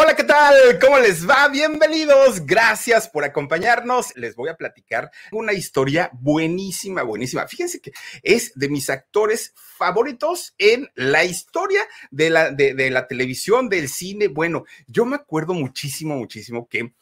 Hola, ¿qué tal? ¿Cómo les va? Bienvenidos. Gracias por acompañarnos. Les voy a platicar una historia buenísima, buenísima. Fíjense que es de mis actores favoritos en la historia de la, de, la televisión, del cine. Bueno, yo me acuerdo muchísimo, muchísimo que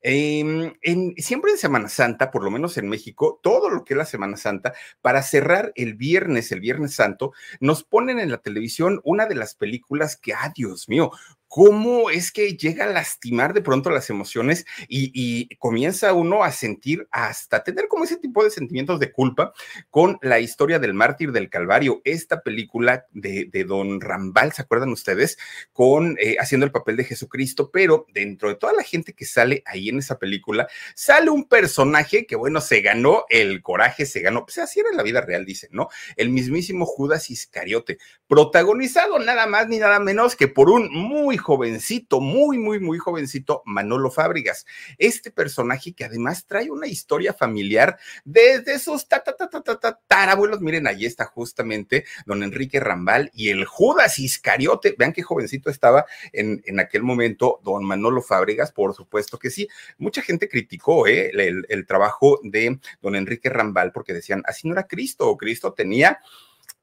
Em, en, siempre en Semana Santa, por lo menos en México, todo lo que es la Semana Santa, para cerrar el viernes, el Viernes Santo, nos ponen en la televisión una de las películas que, ah, Dios mío, cómo es que llega a lastimar de pronto las emociones y, comienza uno a sentir hasta tener como ese tipo de sentimientos de culpa con la historia del mártir del Calvario, esta película de, Don Rambal, ¿se acuerdan ustedes? Con eh, haciendo el papel de Jesucristo, pero dentro de toda la gente que sale ahí en esa película, sale un personaje que, bueno, se ganó el coraje, se ganó, pues así era la vida real, dicen, ¿no? El mismísimo Judas Iscariote, protagonizado nada más ni nada menos que por un muy jovencito, muy, muy, muy jovencito, Manolo Fábrigas. Este personaje que además trae una historia familiar desde sus ta, ta, ta, ta, ta, ta, tarabuelos. Miren, ahí está justamente don Enrique Rambal y el Judas Iscariote. Vean qué jovencito estaba en, en aquel momento don Manolo Fábrigas, por supuesto que sí. Mucha gente criticó ¿eh? el, el trabajo de don Enrique Rambal porque decían, así no era Cristo, o Cristo tenía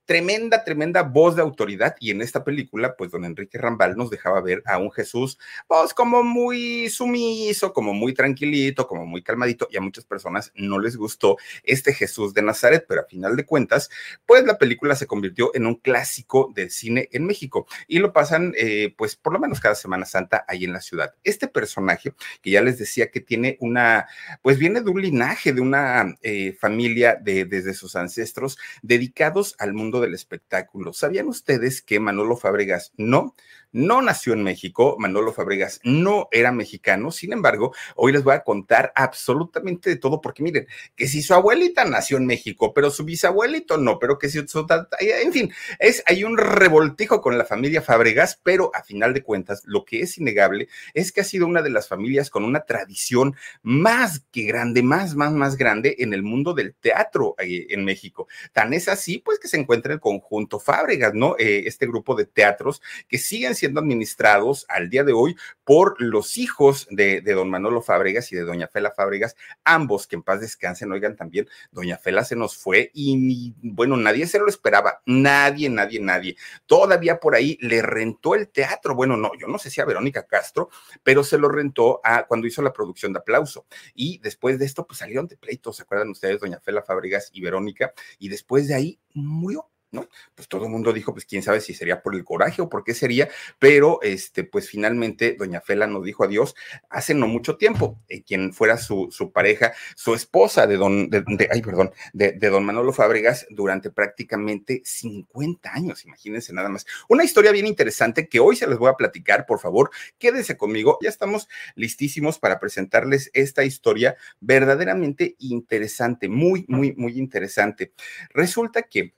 tremenda, tremenda voz de autoridad y en esta película, pues don Enrique Rambal nos dejaba ver a un Jesús, pues como muy sumiso, como muy tranquilito, como muy calmadito y a muchas personas no les gustó este Jesús de Nazaret, pero a final de cuentas, pues la película se convirtió en un clásico del cine en México y lo pasan eh, pues por lo menos cada Semana Santa ahí en la ciudad. Este personaje que ya les decía que tiene una, pues viene de un linaje, de una eh, familia de, desde sus ancestros dedicados al mundo del espectáculo. ¿Sabían ustedes que Manolo Fabregas no? No nació en México, Manolo Fabregas no era mexicano, sin embargo, hoy les voy a contar absolutamente de todo, porque miren, que si su abuelita nació en México, pero su bisabuelito no, pero que si su en fin, es, hay un revoltijo con la familia Fabregas, pero a final de cuentas, lo que es innegable es que ha sido una de las familias con una tradición más que grande, más, más, más grande en el mundo del teatro eh, en México. Tan es así, pues que se encuentra el conjunto Fábregas, ¿no? Eh, este grupo de teatros que siguen siendo siendo administrados al día de hoy por los hijos de, don Manolo Fábregas y de doña Fela Fábregas, ambos que en paz descansen, oigan también, doña Fela se nos fue y bueno, nadie se lo esperaba, nadie, nadie, nadie. Todavía por ahí le rentó el teatro, bueno, no, yo no sé si a Verónica Castro, pero se lo rentó a cuando hizo la producción de aplauso. Y después de esto, pues salieron de pleitos, ¿se acuerdan ustedes, doña Fela Fábregas y Verónica? Y después de ahí murió ¿no? Pues todo el mundo dijo, pues quién sabe si sería por el coraje o por qué sería, pero este, pues finalmente doña Fela nos dijo adiós hace no mucho tiempo, eh, quien fuera su, su, pareja, su esposa de don, de, ay, perdón, de, de, don Manolo Fábregas durante prácticamente 50 años, imagínense nada más. Una historia bien interesante que hoy se les voy a platicar, por favor, quédense conmigo, ya estamos listísimos para presentarles esta historia verdaderamente interesante, muy, muy, muy interesante. Resulta que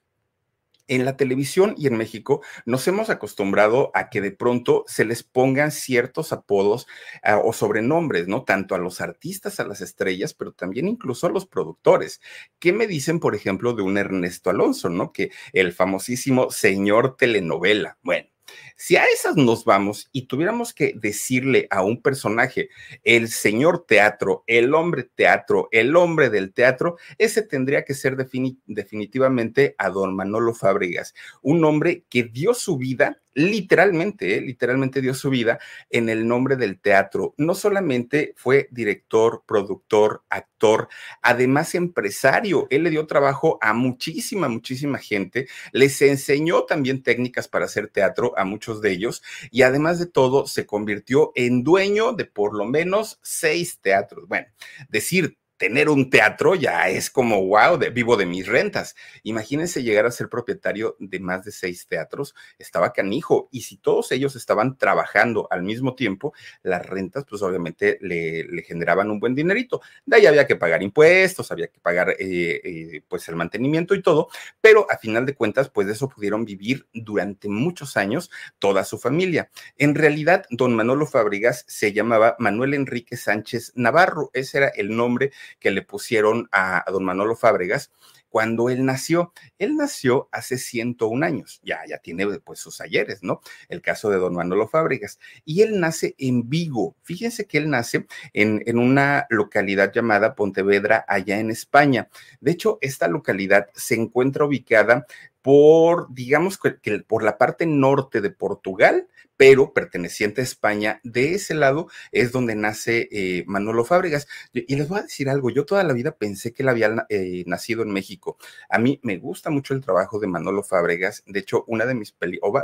en la televisión y en México nos hemos acostumbrado a que de pronto se les pongan ciertos apodos uh, o sobrenombres, ¿no? Tanto a los artistas, a las estrellas, pero también incluso a los productores. ¿Qué me dicen, por ejemplo, de un Ernesto Alonso, ¿no? Que el famosísimo señor telenovela. Bueno. Si a esas nos vamos y tuviéramos que decirle a un personaje, el señor teatro, el hombre teatro, el hombre del teatro, ese tendría que ser defini definitivamente a don Manolo Fábregas, un hombre que dio su vida literalmente, ¿eh? literalmente dio su vida en el nombre del teatro. No solamente fue director, productor, actor, además empresario. Él le dio trabajo a muchísima, muchísima gente. Les enseñó también técnicas para hacer teatro a muchos de ellos y además de todo se convirtió en dueño de por lo menos seis teatros. Bueno, decir tener un teatro ya es como, wow, vivo de mis rentas. Imagínense llegar a ser propietario de más de seis teatros, estaba canijo. Y si todos ellos estaban trabajando al mismo tiempo, las rentas, pues obviamente le, generaban un buen dinerito. De ahí había que pagar impuestos, había que pagar eh, eh, pues el mantenimiento y todo, pero a final de cuentas, pues de eso pudieron vivir durante muchos años toda su familia. En realidad, don Manolo Fábregas se llamaba Manuel Enrique Sánchez Navarro, ese era el nombre que le pusieron a, don Manolo Fábregas cuando él nació. Él nació hace 101 años, ya, ya tiene pues sus ayeres, ¿no? El caso de don Manolo Fábregas. Y él nace en Vigo. Fíjense que él nace en, en una localidad llamada Pontevedra, allá en España. De hecho, esta localidad se encuentra ubicada por, digamos que, por la parte norte de Portugal, pero perteneciente a España. De ese lado es donde nace eh, Manolo Fábregas. Y les voy a decir algo, yo toda la vida pensé que él había eh, nacido en México. A mí me gusta mucho el trabajo de Manolo Fábregas. De hecho, una de mis,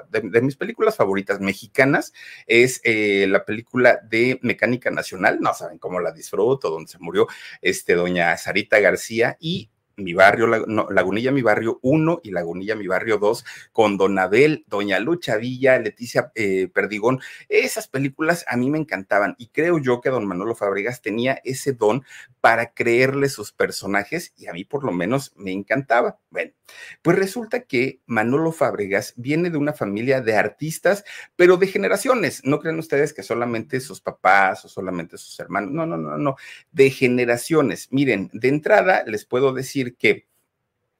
de, mis películas favoritas mexicanas es eh, la película de Mecánica Nacional. No saben cómo la disfruto, donde se murió este, doña Sarita García. Y mi barrio, Lagunilla, mi barrio 1 y Lagunilla, mi barrio 2, con Don Abel, Doña Lucha Villa, Leticia eh, Perdigón. Esas películas a mí me encantaban y creo yo que Don Manolo Fabregas tenía ese don para creerle sus personajes y a mí por lo menos me encantaba. Bueno, pues resulta que Manolo Fabregas viene de una familia de artistas, pero de generaciones. No creen ustedes que solamente sus papás o solamente sus hermanos. No, no, no, no. De generaciones. Miren, de entrada les puedo decir que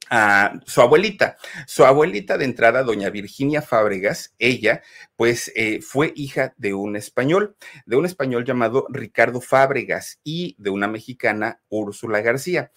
a su abuelita. Su abuelita de entrada, doña Virginia Fábregas, ella, pues eh, fue hija de un español, de un español llamado Ricardo Fábregas y de una mexicana, Úrsula García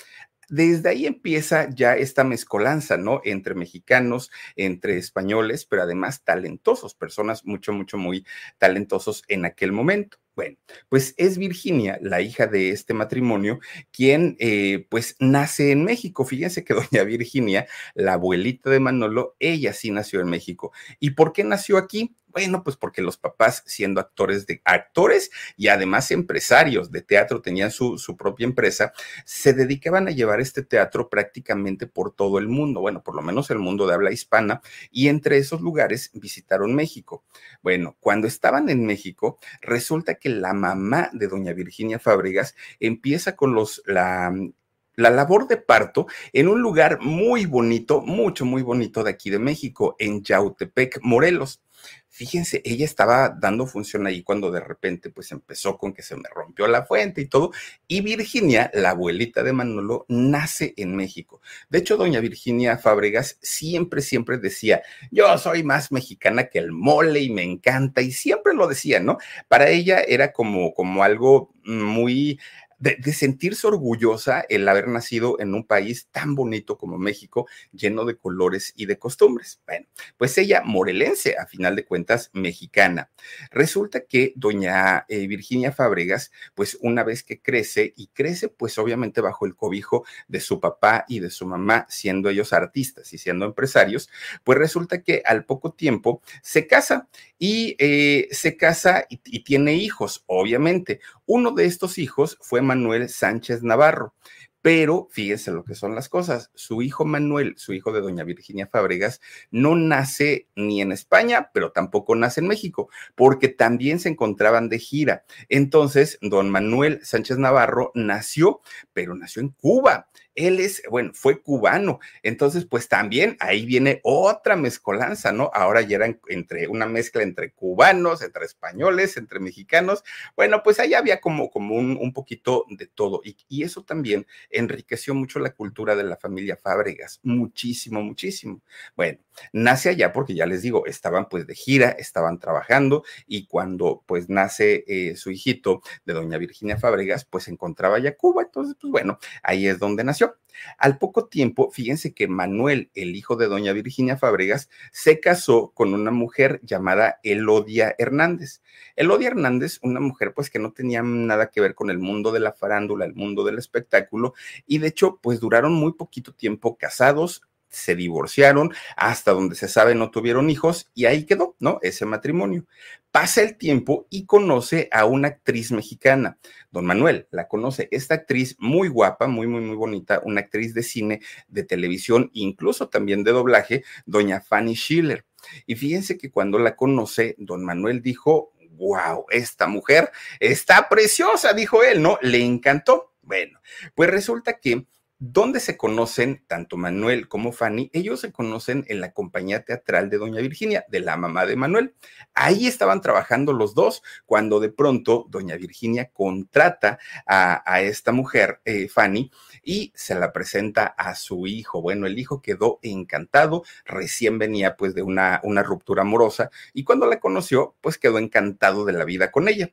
desde ahí empieza ya esta mezcolanza, ¿no? Entre mexicanos, entre españoles, pero además talentosos, personas mucho, mucho, muy talentosos en aquel momento. Bueno, pues es Virginia, la hija de este matrimonio, quien eh, pues nace en México. Fíjense que doña Virginia, la abuelita de Manolo, ella sí nació en México. ¿Y por qué nació aquí? Bueno, pues porque los papás, siendo actores de actores y además empresarios de teatro, tenían su, su propia empresa, se dedicaban a llevar este teatro prácticamente por todo el mundo, bueno, por lo menos el mundo de habla hispana, y entre esos lugares visitaron México. Bueno, cuando estaban en México, resulta que la mamá de doña Virginia Fábregas empieza con los, la, la labor de parto en un lugar muy bonito, mucho, muy bonito de aquí de México, en Yautepec, Morelos. Fíjense, ella estaba dando función ahí cuando de repente pues empezó con que se me rompió la fuente y todo. Y Virginia, la abuelita de Manolo, nace en México. De hecho, doña Virginia Fábregas siempre, siempre decía, yo soy más mexicana que el mole y me encanta. Y siempre lo decía, ¿no? Para ella era como, como algo muy de, sentirse orgullosa el haber nacido en un país tan bonito como México, lleno de colores y de costumbres. Bueno, pues ella, morelense, a final de cuentas, mexicana. Resulta que doña eh, Virginia Fábregas, pues una vez que crece, y crece pues obviamente bajo el cobijo de su papá y de su mamá, siendo ellos artistas y siendo empresarios, pues resulta que al poco tiempo se casa y eh, se casa y, y tiene hijos, obviamente. Uno de estos hijos fue Manuel Sánchez Navarro. Pero fíjense lo que son las cosas. Su hijo Manuel, su hijo de doña Virginia Fábregas, no nace ni en España, pero tampoco nace en México, porque también se encontraban de gira. Entonces, don Manuel Sánchez Navarro nació, pero nació en Cuba él es, bueno, fue cubano. Entonces, pues también ahí viene otra mezcolanza, ¿no? Ahora ya era entre una mezcla entre cubanos, entre españoles, entre mexicanos. Bueno, pues ahí había como, como un, un poquito de todo. Y, y, eso también enriqueció mucho la cultura de la familia Fábregas. Muchísimo, muchísimo. Bueno, nace allá porque ya les digo, estaban pues de gira, estaban trabajando y cuando pues nace eh, su hijito de doña Virginia Fábregas, pues encontraba ya Cuba. Entonces, pues bueno, ahí es donde nació. Al poco tiempo, fíjense que Manuel, el hijo de doña Virginia Fábregas, se casó con una mujer llamada Elodia Hernández. Elodia Hernández, una mujer pues que no tenía nada que ver con el mundo de la farándula, el mundo del espectáculo, y de hecho pues duraron muy poquito tiempo casados, se divorciaron, hasta donde se sabe no tuvieron hijos y ahí quedó, ¿no? Ese matrimonio. Pasa el tiempo y conoce a una actriz mexicana, don Manuel, la conoce, esta actriz muy guapa, muy, muy, muy bonita, una actriz de cine, de televisión, incluso también de doblaje, doña Fanny Schiller. Y fíjense que cuando la conoce, don Manuel dijo, wow, esta mujer está preciosa, dijo él, ¿no? Le encantó. Bueno, pues resulta que ¿Dónde se conocen tanto Manuel como Fanny? Ellos se conocen en la compañía teatral de Doña Virginia, de la mamá de Manuel. Ahí estaban trabajando los dos cuando de pronto Doña Virginia contrata a, esta mujer, eh, Fanny, y se la presenta a su hijo. Bueno, el hijo quedó encantado, recién venía pues de una, una ruptura amorosa y cuando la conoció, pues quedó encantado de la vida con ella.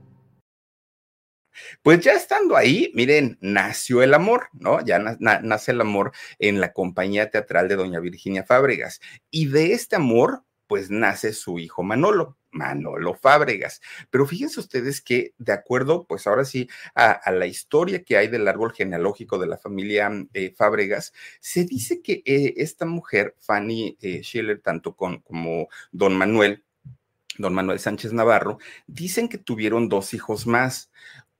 Pues ya estando ahí, miren, nació el amor, ¿no? Ya nace el amor en la compañía teatral de doña Virginia Fábregas. Y de este amor, pues nace su hijo Manolo. Manolo Fábregas. Pero fíjense ustedes que, de acuerdo, pues ahora sí, a, la historia que hay del árbol genealógico de la familia eh, Fábregas, se dice que eh, esta mujer, Fanny eh, Schiller, tanto con, como don Manuel, don Manuel Sánchez Navarro, dicen que tuvieron dos hijos más.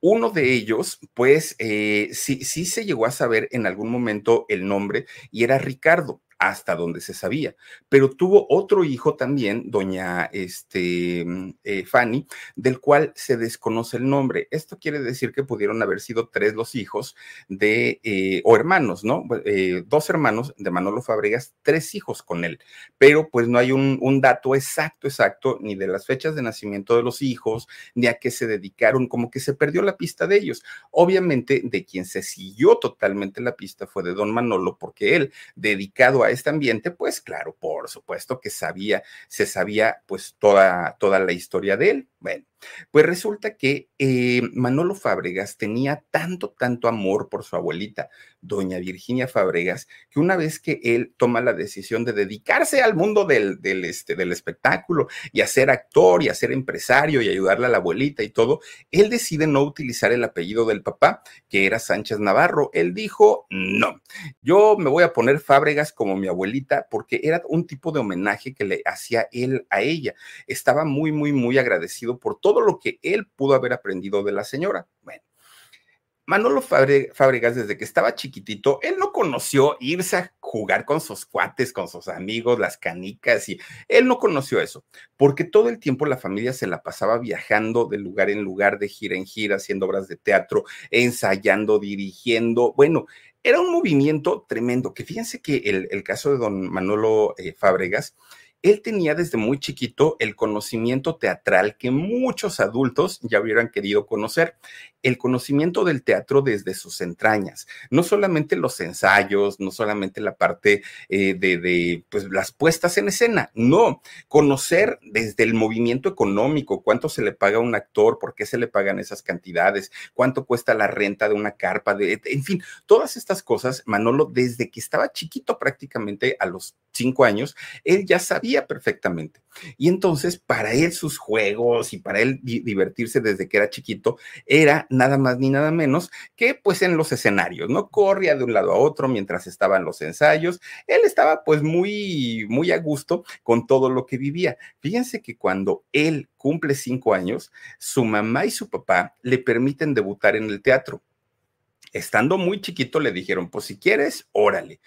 Uno de ellos, pues eh, sí, sí se llegó a saber en algún momento el nombre y era Ricardo hasta donde se sabía. Pero tuvo otro hijo también, doña este, mm, eh, Fanny, del cual se desconoce el nombre. Esto quiere decir que pudieron haber sido tres los hijos de, eh, o hermanos, ¿no? Eh, dos hermanos de Manolo Fabregas, tres hijos con él. Pero pues no hay un, un dato exacto, exacto, ni de las fechas de nacimiento de los hijos, ni a qué se dedicaron, como que se perdió la pista de ellos. Obviamente, de quien se siguió totalmente la pista fue de don Manolo, porque él, dedicado a este ambiente, pues claro, por supuesto que sabía, se sabía pues toda, toda la historia de él. Bueno, pues resulta que eh, Manolo Fábregas tenía tanto, tanto amor por su abuelita, doña Virginia Fábregas, que una vez que él toma la decisión de dedicarse al mundo del, del, este, del espectáculo y a ser actor y a ser empresario y ayudarle a la abuelita y todo, él decide no utilizar el apellido del papá, que era Sánchez Navarro. Él dijo, no, yo me voy a poner Fábregas como mi abuelita porque era un tipo de homenaje que le hacía él a ella. Estaba muy, muy, muy agradecido por todo todo lo que él pudo haber aprendido de la señora. Bueno, Manolo Fábregas, desde que estaba chiquitito, él no conoció irse a jugar con sus cuates, con sus amigos, las canicas, y él no conoció eso, porque todo el tiempo la familia se la pasaba viajando de lugar en lugar, de gira en gira, haciendo obras de teatro, ensayando, dirigiendo. Bueno, era un movimiento tremendo, que fíjense que el, caso de don Manolo eh, Fábregas, él tenía desde muy chiquito el conocimiento teatral que muchos adultos ya hubieran querido conocer el conocimiento del teatro desde sus entrañas, no solamente los ensayos, no solamente la parte eh, de, pues, las puestas en escena, no, conocer desde el movimiento económico, cuánto se le paga a un actor, por qué se le pagan esas cantidades, cuánto cuesta la renta de una carpa, de, en fin, todas estas cosas, Manolo, desde que estaba chiquito prácticamente a los cinco años, él ya sabía perfectamente. Y entonces, para él sus juegos y para él divertirse desde que era chiquito, era nada más ni nada menos que pues en los escenarios, ¿no? Corría de un lado a otro mientras estaban los ensayos. Él estaba pues muy, muy a gusto con todo lo que vivía. Fíjense que cuando él cumple cinco años, su mamá y su papá le permiten debutar en el teatro. Estando muy chiquito le dijeron, pues si quieres, órale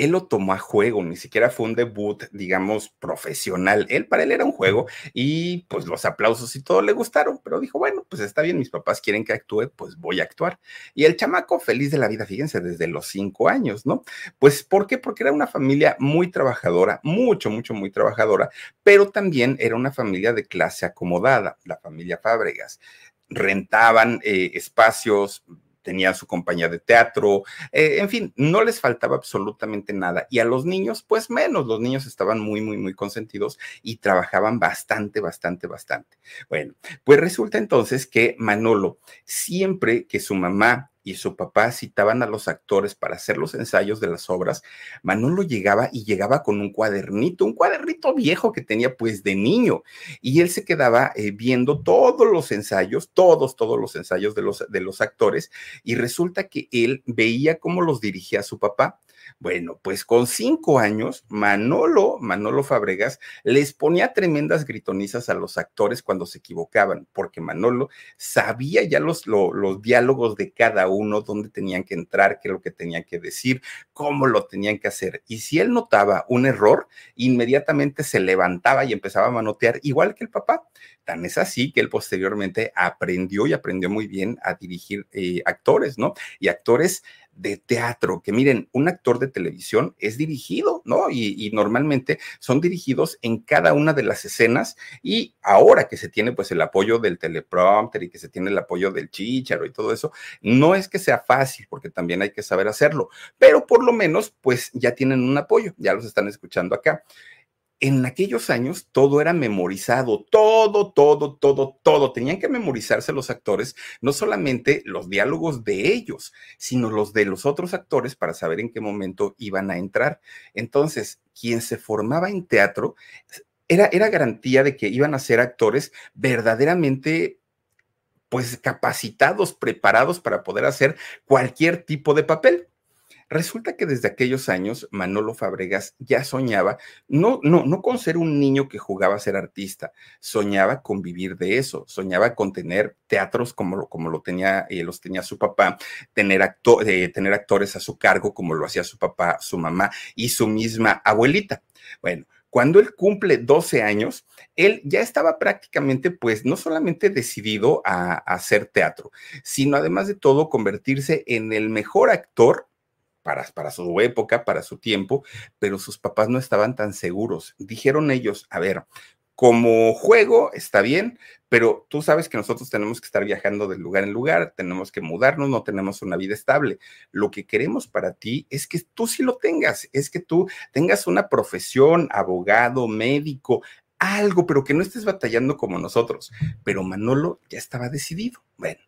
él lo tomó a juego, ni siquiera fue un debut, digamos, profesional. Él, para él era un juego y pues los aplausos y todo le gustaron, pero dijo, bueno, pues está bien, mis papás quieren que actúe, pues voy a actuar. Y el chamaco feliz de la vida, fíjense, desde los cinco años, ¿no? Pues, ¿por qué? Porque era una familia muy trabajadora, mucho, mucho, muy trabajadora, pero también era una familia de clase acomodada, la familia Fábregas. Rentaban eh, espacios, tenían su compañía de teatro, eh, en fin, no les faltaba absolutamente nada. Y a los niños, pues menos, los niños estaban muy, muy, muy consentidos y trabajaban bastante, bastante, bastante. Bueno, pues resulta entonces que Manolo, siempre que su mamá y su papá citaban a los actores para hacer los ensayos de las obras, Manolo llegaba y llegaba con un cuadernito, un cuadernito viejo que tenía pues de niño, y él se quedaba eh, viendo todos los ensayos, todos, todos los ensayos de los, de los actores, y resulta que él veía cómo los dirigía su papá. Bueno, pues con cinco años, Manolo, Manolo Fabregas, les ponía tremendas gritonizas a los actores cuando se equivocaban, porque Manolo sabía ya los, los diálogos de cada uno, dónde tenían que entrar, qué es lo que tenían que decir, cómo lo tenían que hacer. Y si él notaba un error, inmediatamente se levantaba y empezaba a manotear, igual que el papá. Tan es así que él posteriormente aprendió y aprendió muy bien a dirigir eh, actores, ¿no? Y actores de teatro, que miren, un actor de televisión es dirigido, ¿no? Y, normalmente son dirigidos en cada una de las escenas y ahora que se tiene pues el apoyo del teleprompter y que se tiene el apoyo del chicharo y todo eso, no es que sea fácil porque también hay que saber hacerlo, pero por lo menos pues ya tienen un apoyo, ya los están escuchando acá en aquellos años todo era memorizado, todo, todo, todo, todo. Tenían que memorizarse los actores, no solamente los diálogos de ellos, sino los de los otros actores para saber en qué momento iban a entrar. Entonces, quien se formaba en teatro era, era garantía de que iban a ser actores verdaderamente pues capacitados, preparados para poder hacer cualquier tipo de papel. Resulta que desde aquellos años Manolo Fabregas ya soñaba, no, no, no con ser un niño que jugaba a ser artista, soñaba con vivir de eso, soñaba con tener teatros como lo, como lo tenía, eh, los tenía su papá, tener, eh, tener actores a su cargo como lo hacía su papá, su mamá y su misma abuelita. Bueno, cuando él cumple 12 años, él ya estaba prácticamente, pues, no solamente decidido a, hacer teatro, sino además de todo convertirse en el mejor actor para, su época, para su tiempo, pero sus papás no estaban tan seguros. Dijeron ellos, a ver, como juego está bien, pero tú sabes que nosotros tenemos que estar viajando de lugar en lugar, tenemos que mudarnos, no tenemos una vida estable. Lo que queremos para ti es que tú sí lo tengas, es que tú tengas una profesión, abogado, médico, algo, pero que no estés batallando como nosotros. Pero Manolo ya estaba decidido. Bueno,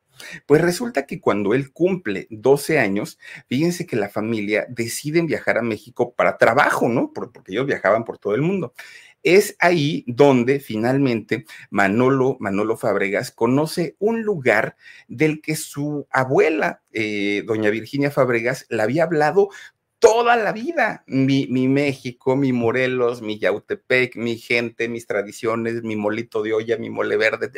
pues resulta que cuando él cumple 12 años, fíjense que la familia decide viajar a México para trabajo, ¿no? Porque ellos viajaban por todo el mundo. Es ahí donde finalmente Manolo, Manolo Fabregas conoce un lugar del que su abuela, eh, doña Virginia Fabregas, le había hablado toda la vida. Mi, México, mi Morelos, mi Yautepec, mi gente, mis tradiciones, mi molito de olla, mi mole verde.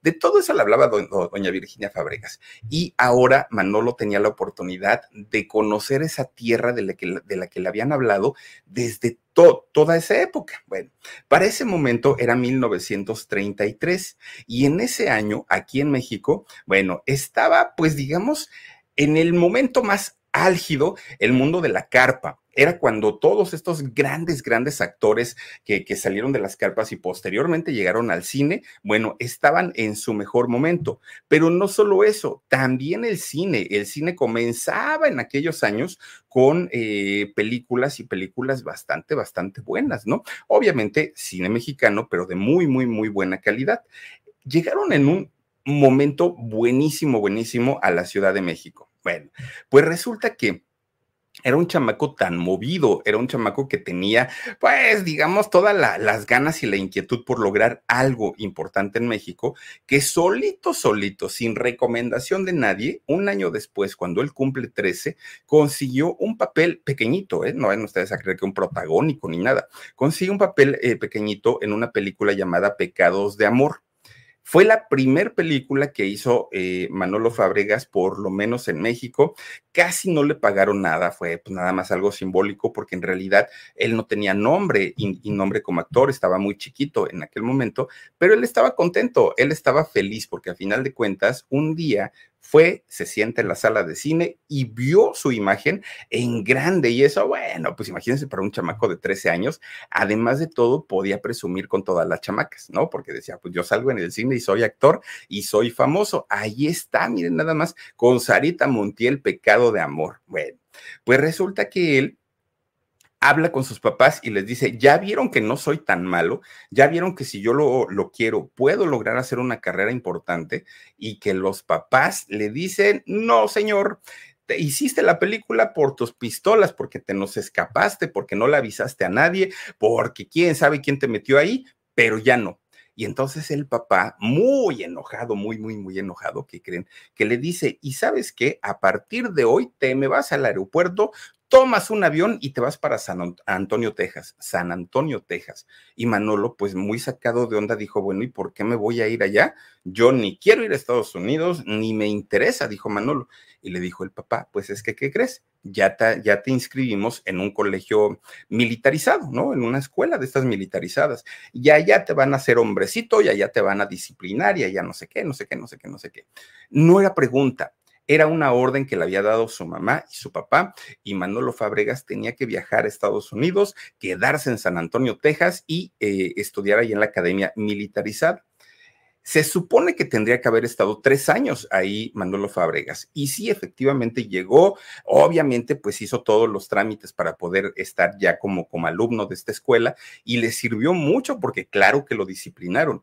De, todo eso le hablaba doña Virginia Fabregas. Y ahora Manolo tenía la oportunidad de conocer esa tierra de la que, de la que le habían hablado desde toda esa época. Bueno, para ese momento era 1933 y en ese año, aquí en México, bueno, estaba pues digamos en el momento más álgido el mundo de la carpa. Era cuando todos estos grandes, grandes actores que, salieron de las carpas y posteriormente llegaron al cine, bueno, estaban en su mejor momento. Pero no solo eso, también el cine. El cine comenzaba en aquellos años con eh, películas y películas bastante, bastante buenas, ¿no? Obviamente cine mexicano, pero de muy, muy, muy buena calidad. Llegaron en un momento buenísimo, buenísimo a la Ciudad de México. Bueno, pues resulta que era un chamaco tan movido, era un chamaco que tenía, pues, digamos, todas las ganas y la inquietud por lograr algo importante en México, que solito, solito, sin recomendación de nadie, un año después, cuando él cumple 13, consiguió un papel pequeñito, ¿eh? no vayan ustedes a creer que un protagónico ni nada, consiguió un papel eh, pequeñito en una película llamada Pecados de Amor Fue la primer película que hizo eh, Manolo Fabregas, por lo menos en México. Casi no le pagaron nada, fue pues, nada más algo simbólico porque en realidad él no tenía nombre y, y nombre como actor, estaba muy chiquito en aquel momento, pero él estaba contento, él estaba feliz porque a final de cuentas un día fue, se sienta en la sala de cine y vio su imagen en grande. Y eso, bueno, pues imagínense para un chamaco de 13 años, además de todo, podía presumir con todas las chamacas, ¿no? Porque decía, pues yo salgo en el cine y soy actor y soy famoso. Ahí está, miren nada más, con Sarita Montiel, Pecado de Amor. Bueno, pues resulta que él habla con sus papás y les dice, ya vieron que no soy tan malo, ya vieron que si yo lo, lo, quiero, puedo lograr hacer una carrera importante y que los papás le dicen, no, señor. Te hiciste la película por tus pistolas, porque te nos escapaste, porque no le avisaste a nadie, porque quién sabe quién te metió ahí, pero ya no. Y entonces el papá, muy enojado, muy, muy, muy enojado, que creen? Que le dice, y sabes qué, a partir de hoy te me vas al aeropuerto, tomas un avión y te vas para San Antonio, Texas, San Antonio, Texas. Y Manolo, pues muy sacado de onda, dijo, bueno, ¿y por qué me voy a ir allá? Yo ni quiero ir a Estados Unidos, ni me interesa, dijo Manolo. Y le dijo el papá, pues es que, ¿qué crees? Ya te, ya te inscribimos en un colegio militarizado, ¿no? En una escuela de estas militarizadas. Y allá te van a hacer hombrecito, y allá te van a disciplinar, y allá no sé qué, no sé qué, no sé qué, no sé qué. No era pregunta, era una orden que le había dado su mamá y su papá, y Manolo Fabregas tenía que viajar a Estados Unidos, quedarse en San Antonio, Texas, y eh, estudiar ahí en la Academia Militarizada. Se supone que tendría que haber estado tres años ahí Manolo Fabregas. Y sí, efectivamente llegó. Obviamente, pues hizo todos los trámites para poder estar ya como, como alumno de esta escuela y le sirvió mucho porque claro que lo disciplinaron,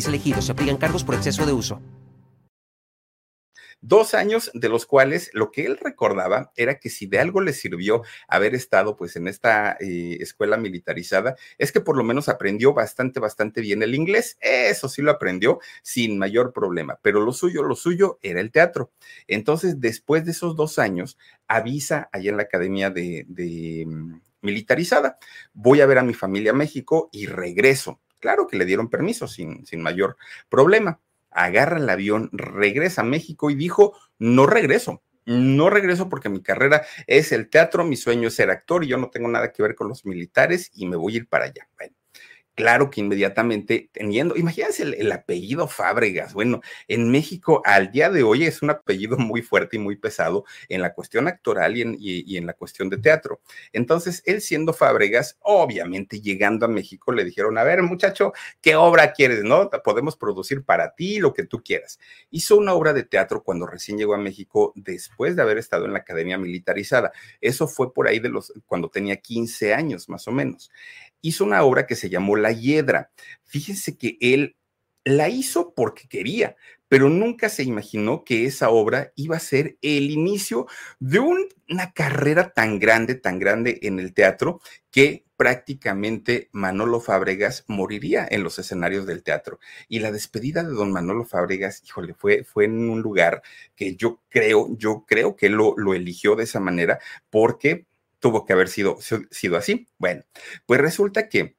elegido. Se aplican cargos por exceso de uso. Dos años de los cuales lo que él recordaba era que si de algo le sirvió haber estado pues en esta eh, escuela militarizada, es que por lo menos aprendió bastante, bastante bien el inglés. Eso sí lo aprendió sin mayor problema, pero lo suyo, lo suyo era el teatro. Entonces, después de esos dos años, avisa allá en la academia de, de mm, militarizada, voy a ver a mi familia a México y regreso. Claro que le dieron permiso sin, sin mayor problema agarra el avión, regresa a México y dijo, no regreso. No regreso porque mi carrera es el teatro, mi sueño es ser actor y yo no tengo nada que ver con los militares y me voy a ir para allá. Bueno, Claro que inmediatamente teniendo, imagínense el, el, apellido Fábregas. Bueno, en México al día de hoy es un apellido muy fuerte y muy pesado en la cuestión actoral y en, y en la cuestión de teatro. Entonces, él siendo Fábregas, obviamente llegando a México le dijeron, a ver muchacho, ¿qué obra quieres? ¿No? Podemos producir para ti lo que tú quieras. Hizo una obra de teatro cuando recién llegó a México después de haber estado en la Academia Militarizada. Eso fue por ahí de los, cuando tenía 15 años más o menos hizo una obra que se llamó La Hiedra. Fíjense que él la hizo porque quería, pero nunca se imaginó que esa obra iba a ser el inicio de un, una carrera tan grande, tan grande en el teatro, que prácticamente Manolo Fábregas moriría en los escenarios del teatro. Y la despedida de don Manolo Fábregas, híjole, fue, fue en un lugar que yo creo, yo creo que lo eligió de esa manera porque tuvo que haber sido, sido así. Bueno, pues resulta que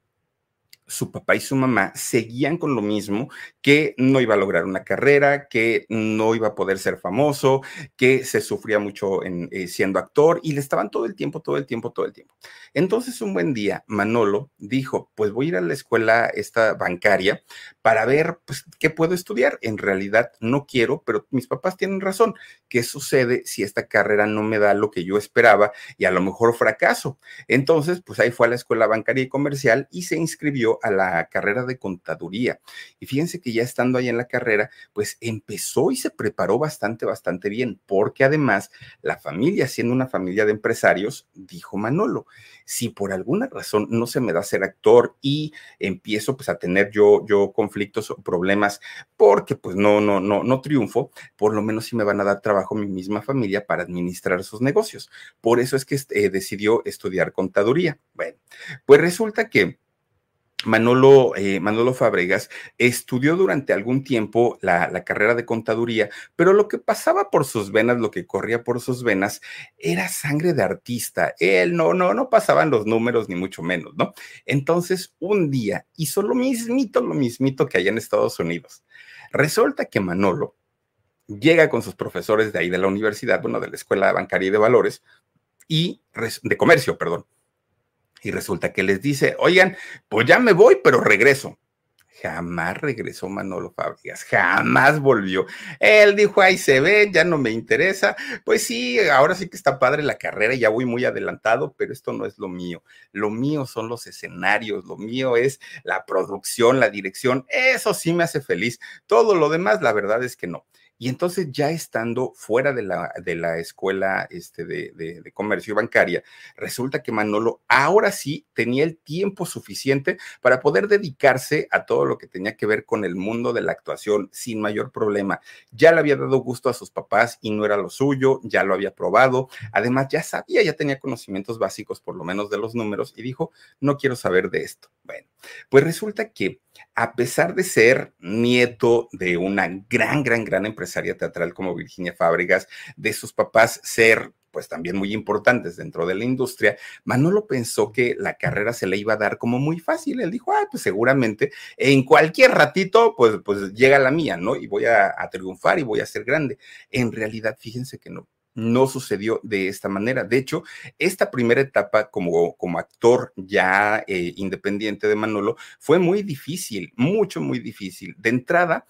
su papá y su mamá seguían con lo mismo, que no iba a lograr una carrera, que no iba a poder ser famoso, que se sufría mucho en, eh, siendo actor y le estaban todo el tiempo, todo el tiempo, todo el tiempo. Entonces un buen día Manolo dijo, pues voy a ir a la escuela esta bancaria para ver pues, qué puedo estudiar. En realidad no quiero, pero mis papás tienen razón. ¿Qué sucede si esta carrera no me da lo que yo esperaba y a lo mejor fracaso? Entonces, pues ahí fue a la escuela bancaria y comercial y se inscribió a la carrera de contaduría. Y fíjense que ya estando ahí en la carrera, pues empezó y se preparó bastante, bastante bien, porque además la familia, siendo una familia de empresarios, dijo Manolo, si por alguna razón no se me da ser actor y empiezo pues a tener yo, yo conflictos o problemas porque pues no, no, no, no triunfo, por lo menos sí me van a dar trabajo mi misma familia para administrar sus negocios. Por eso es que eh, decidió estudiar contaduría. Bueno, pues resulta que Manolo, eh, Manolo Fabregas estudió durante algún tiempo la, la, carrera de contaduría, pero lo que pasaba por sus venas, lo que corría por sus venas, era sangre de artista. Él no, no, no pasaban los números ni mucho menos, ¿no? Entonces, un día hizo lo mismito, lo mismito que allá en Estados Unidos. Resulta que Manolo llega con sus profesores de ahí de la universidad, bueno, de la Escuela Bancaria y de Valores, y de comercio, perdón y resulta que les dice, oigan, pues ya me voy, pero regreso. Jamás regresó Manolo Fábricas, jamás volvió. Él dijo, ahí se ve, ya no me interesa. Pues sí, ahora sí que está padre la carrera, ya voy muy adelantado, pero esto no es lo mío. Lo mío son los escenarios, lo mío es la producción, la dirección. Eso sí me hace feliz. Todo lo demás, la verdad es que no. Y entonces ya estando fuera de la, de la escuela este, de, de, comercio bancaria, resulta que Manolo ahora sí tenía el tiempo suficiente para poder dedicarse a todo lo que tenía que ver con el mundo de la actuación sin mayor problema. Ya le había dado gusto a sus papás y no era lo suyo, ya lo había probado. Además, ya sabía, ya tenía conocimientos básicos por lo menos de los números y dijo, no quiero saber de esto. Bueno, pues resulta que a pesar de ser nieto de una gran, gran, gran teatral como Virginia Fábregas, de sus papás ser pues también muy importantes dentro de la industria, Manolo pensó que la carrera se le iba a dar como muy fácil. Él dijo, ah, pues seguramente en cualquier ratito, pues, pues llega la mía, ¿no? Y voy a, a triunfar y voy a ser grande. En realidad, fíjense que no no sucedió de esta manera. De hecho, esta primera etapa como, como actor ya eh, independiente de Manolo fue muy difícil, mucho, muy difícil. De entrada,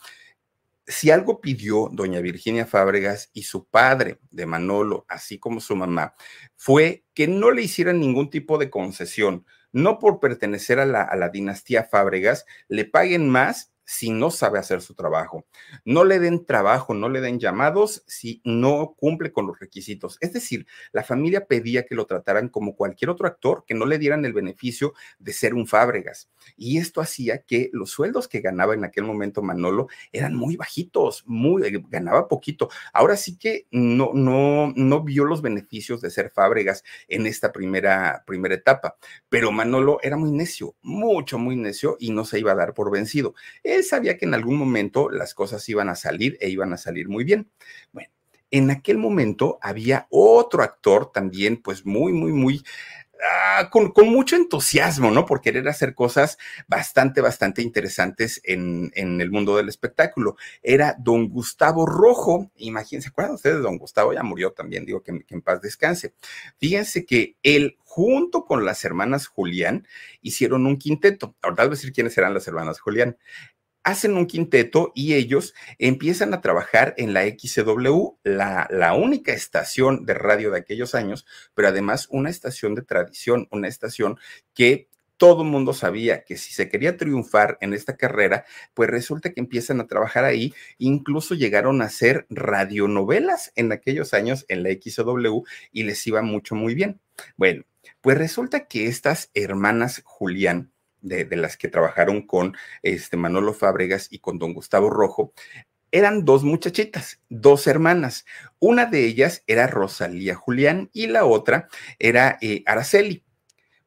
si algo pidió doña Virginia Fábregas y su padre de Manolo, así como su mamá, fue que no le hicieran ningún tipo de concesión, no por pertenecer a la, a la dinastía Fábregas, le paguen más si no sabe hacer su trabajo. No le den trabajo, no le den llamados si no cumple con los requisitos. Es decir, la familia pedía que lo trataran como cualquier otro actor, que no le dieran el beneficio de ser un Fábregas. Y esto hacía que los sueldos que ganaba en aquel momento Manolo eran muy bajitos, muy eh, ganaba poquito. Ahora sí que no no no vio los beneficios de ser Fábregas en esta primera primera etapa, pero Manolo era muy necio, mucho muy necio y no se iba a dar por vencido él sabía que en algún momento las cosas iban a salir e iban a salir muy bien. Bueno, en aquel momento había otro actor también, pues muy, muy, muy Ah, con, mucho entusiasmo, ¿no? Por querer hacer cosas bastante, bastante interesantes en, el mundo del espectáculo. Era don Gustavo Rojo. Imagínense, ¿se acuerdan ustedes de don Gustavo? Ya murió también, digo que, en paz descanse. Fíjense que él, junto con las hermanas Julián, hicieron un quinteto. Ahora, tal vez decir quiénes eran las hermanas Julián hacen un quinteto y ellos empiezan a trabajar en la XCW, la, única estación de radio de aquellos años, pero además una estación de tradición, una estación que todo el mundo sabía que si se quería triunfar en esta carrera, pues resulta que empiezan a trabajar ahí, incluso llegaron a hacer radionovelas en aquellos años en la XCW y les iba mucho, muy bien. Bueno, pues resulta que estas hermanas Julián, de, las que trabajaron con este Manolo Fábregas y con don Gustavo Rojo, eran dos muchachitas, dos hermanas. Una de ellas era Rosalía Julián y la otra era eh, Araceli.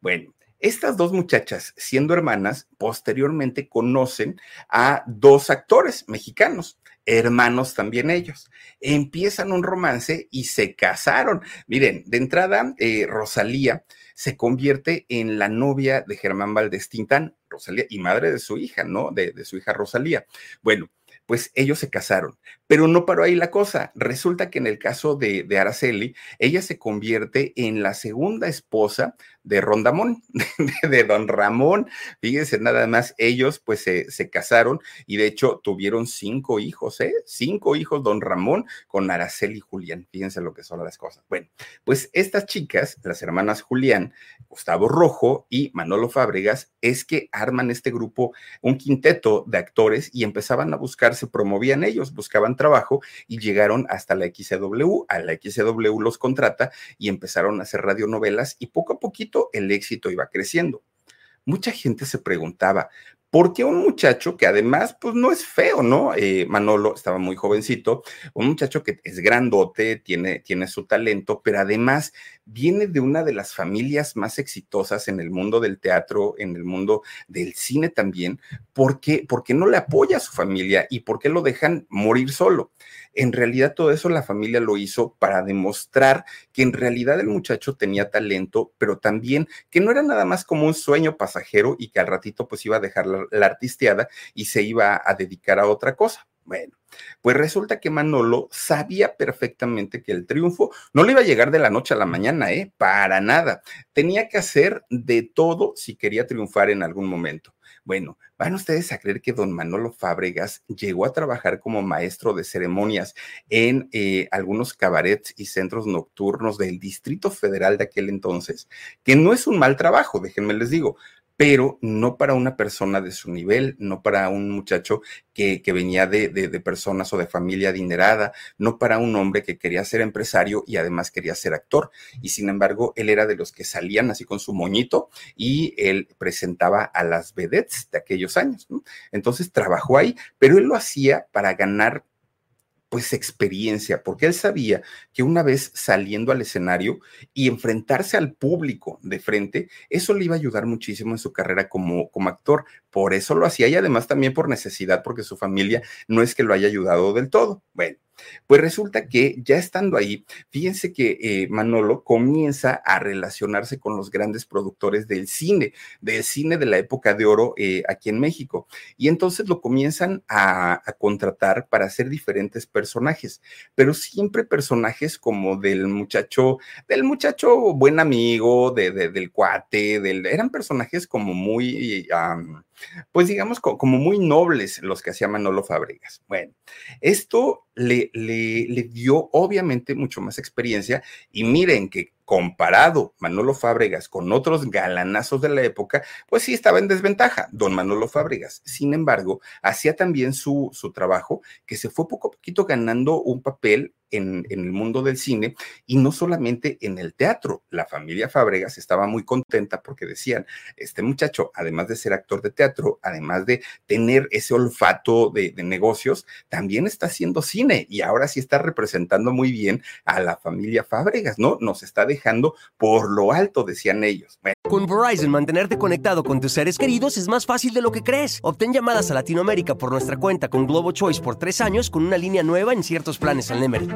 Bueno, estas dos muchachas, siendo hermanas, posteriormente conocen a dos actores mexicanos, hermanos también ellos. Empiezan un romance y se casaron. Miren, de entrada, eh, Rosalía se convierte en la novia de Germán Valdés Tintán, Rosalía, y madre de su hija, ¿no? De, de su hija Rosalía. Bueno, pues ellos se casaron. Pero no paró ahí la cosa. Resulta que en el caso de, de, Araceli, ella se convierte en la segunda esposa de Rondamón, de, don Ramón. Fíjense, nada más, ellos pues se, se, casaron y de hecho tuvieron cinco hijos, ¿eh? Cinco hijos, don Ramón, con Araceli y Julián. Fíjense lo que son las cosas. Bueno, pues estas chicas, las hermanas Julián, Gustavo Rojo y Manolo Fábregas, es que arman este grupo, un quinteto de actores y empezaban a buscar, se promovían ellos, buscaban trabajo y llegaron hasta la XCW. A la XCW los contrata y empezaron a hacer radionovelas y poco a poquito el éxito iba creciendo. Mucha gente se preguntaba, porque un muchacho que además, pues no es feo, ¿no? Eh, Manolo estaba muy jovencito, un muchacho que es grandote, tiene, tiene su talento, pero además viene de una de las familias más exitosas en el mundo del teatro, en el mundo del cine también, porque, porque no le apoya a su familia y por qué lo dejan morir solo. En realidad todo eso la familia lo hizo para demostrar que en realidad el muchacho tenía talento, pero también que no era nada más como un sueño pasajero y que al ratito pues iba a dejar la, la artisteada y se iba a dedicar a otra cosa. Bueno, pues resulta que Manolo sabía perfectamente que el triunfo no le iba a llegar de la noche a la mañana, ¿eh? Para nada. Tenía que hacer de todo si quería triunfar en algún momento. Bueno, van ustedes a creer que don Manolo Fábregas llegó a trabajar como maestro de ceremonias en eh, algunos cabarets y centros nocturnos del Distrito Federal de aquel entonces, que no es un mal trabajo, déjenme les digo, pero no para una persona de su nivel, no para un muchacho que, que venía de, de, de, personas o de familia adinerada, no para un hombre que quería ser empresario y además quería ser actor. Y sin embargo, él era de los que salían así con su moñito y él presentaba a las vedettes de aquellos años. Entonces trabajó ahí, pero él lo hacía para ganar pues experiencia, porque él sabía que una vez saliendo al escenario y enfrentarse al público de frente, eso le iba a ayudar muchísimo en su carrera como, como actor. Por eso lo hacía y además también por necesidad, porque su familia no es que lo haya ayudado del todo. Bueno, pues resulta que ya estando ahí, fíjense que eh, Manolo comienza a relacionarse con los grandes productores del cine, del cine de la época de oro eh, aquí en México. Y entonces lo comienzan a, contratar para hacer diferentes personajes, pero siempre personajes como del muchacho, del muchacho buen amigo, de, de, del cuate, del, eran personajes como muy... Um, pues digamos, como muy nobles los que hacía Manolo Fábregas. Bueno, esto le, le, le, dio obviamente mucho más experiencia y miren que comparado Manolo Fábregas con otros galanazos de la época, pues sí estaba en desventaja, don Manolo Fábregas. Sin embargo, hacía también su, su trabajo, que se fue poco a poquito ganando un papel en, el mundo del cine y no solamente en el teatro. La familia Fábregas estaba muy contenta porque decían, este muchacho, además de ser actor de teatro, además de tener ese olfato de, negocios, también está haciendo cine y ahora sí está representando muy bien a la familia Fábregas, ¿no? Nos está dejando por lo alto, decían ellos. Con Verizon, mantenerte conectado con tus seres queridos es más fácil de lo que crees. Obtén llamadas a Latinoamérica por nuestra cuenta con Globo Choice por tres años con una línea nueva en ciertos planes al Nemery.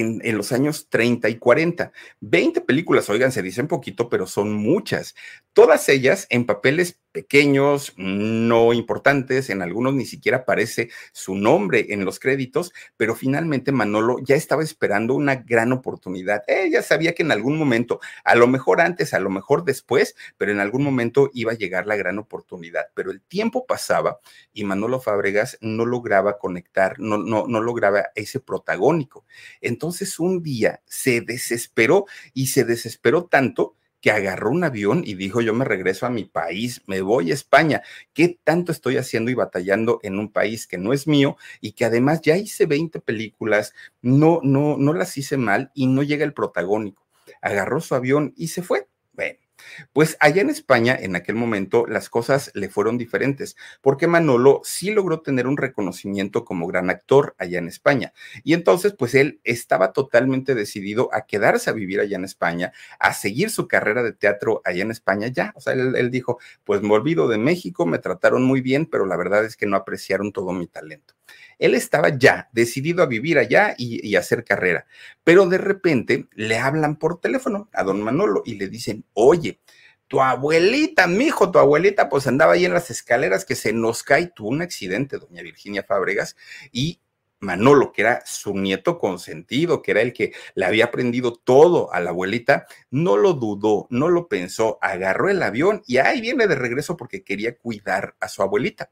en, en, los años 30 y 40. 20 películas, oigan, se dicen poquito, pero son muchas. Todas ellas en papeles pequeños, no importantes, en algunos ni siquiera aparece su nombre en los créditos, pero finalmente Manolo ya estaba esperando una gran oportunidad. Ella sabía que en algún momento, a lo mejor antes, a lo mejor después, pero en algún momento iba a llegar la gran oportunidad. Pero el tiempo pasaba y Manolo Fábregas no lograba conectar, no, no, no lograba ese protagónico. Entonces un día se desesperó y se desesperó tanto que agarró un avión y dijo, yo me regreso a mi país, me voy a España. ¿Qué tanto estoy haciendo y batallando en un país que no es mío y que además ya hice 20 películas, no, no, no las hice mal y no llega el protagónico? Agarró su avión y se fue. Pues allá en España, en aquel momento, las cosas le fueron diferentes, porque Manolo sí logró tener un reconocimiento como gran actor allá en España. Y entonces, pues él estaba totalmente decidido a quedarse a vivir allá en España, a seguir su carrera de teatro allá en España ya. O sea, él, él dijo, pues me olvido de México, me trataron muy bien, pero la verdad es que no apreciaron todo mi talento. Él estaba ya decidido a vivir allá y, hacer carrera, pero de repente le hablan por teléfono a don Manolo y le dicen, oye, tu abuelita, mi hijo, tu abuelita, pues andaba ahí en las escaleras que se nos cae, tuvo un accidente, doña Virginia Fábregas, y Manolo, que era su nieto consentido, que era el que le había aprendido todo a la abuelita, no lo dudó, no lo pensó, agarró el avión y ahí viene de regreso porque quería cuidar a su abuelita.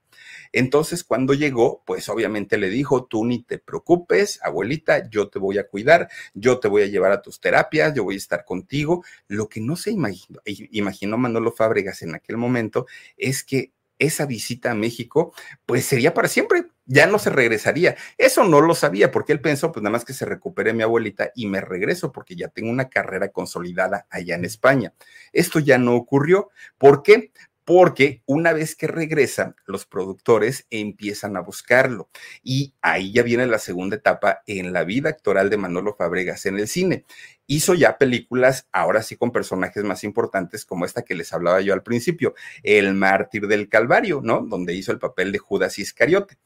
Entonces, cuando llegó, pues obviamente le dijo, tú ni te preocupes, abuelita, yo te voy a cuidar, yo te voy a llevar a tus terapias, yo voy a estar contigo. Lo que no se imaginó, imaginó Manolo Fábregas en aquel momento es que esa visita a México, pues sería para siempre, ya no se regresaría. Eso no lo sabía porque él pensó, pues nada más que se recupere mi abuelita y me regreso porque ya tengo una carrera consolidada allá en España. Esto ya no ocurrió. ¿Por qué? porque una vez que regresa, los productores empiezan a buscarlo. Y ahí ya viene la segunda etapa en la vida actoral de Manolo Fabregas en el cine. Hizo ya películas, ahora sí con personajes más importantes, como esta que les hablaba yo al principio, El mártir del Calvario, ¿no? Donde hizo el papel de Judas Iscariote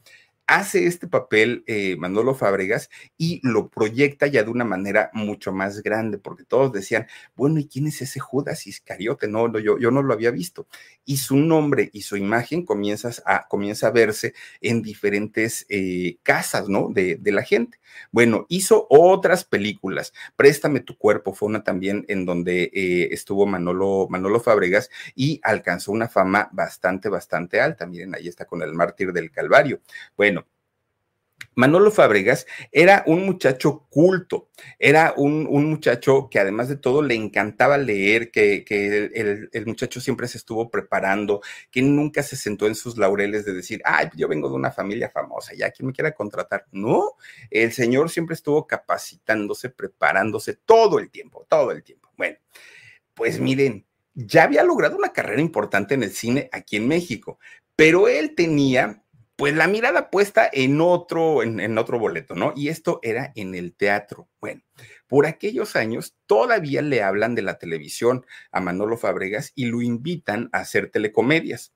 hace este papel eh, Manolo Fábregas y lo proyecta ya de una manera mucho más grande, porque todos decían, bueno, ¿y quién es ese Judas Iscariote? No, no yo, yo no lo había visto. Y su nombre y su imagen comienzas a, comienza a verse en diferentes eh, casas, ¿no? De, de, la gente. Bueno, hizo otras películas. Préstame tu cuerpo fue una también en donde eh, estuvo Manolo, Manolo Fábregas y alcanzó una fama bastante, bastante alta. Miren, ahí está con el mártir del Calvario. Bueno, Manolo Fábregas era un muchacho culto, era un, muchacho que además de todo le encantaba leer, que, el, muchacho siempre se estuvo preparando, que nunca se sentó en sus laureles de decir, ay, yo vengo de una familia famosa, ya quien me quiera contratar. No, el señor siempre estuvo capacitándose, preparándose todo el tiempo, todo el tiempo. Bueno, pues miren, ya había logrado una carrera importante en el cine aquí en México, pero él tenía pues la mirada puesta en otro, en, otro boleto, ¿no? Y esto era en el teatro. Bueno, por aquellos años todavía le hablan de la televisión a Manolo Fabregas y lo invitan a hacer telecomedias.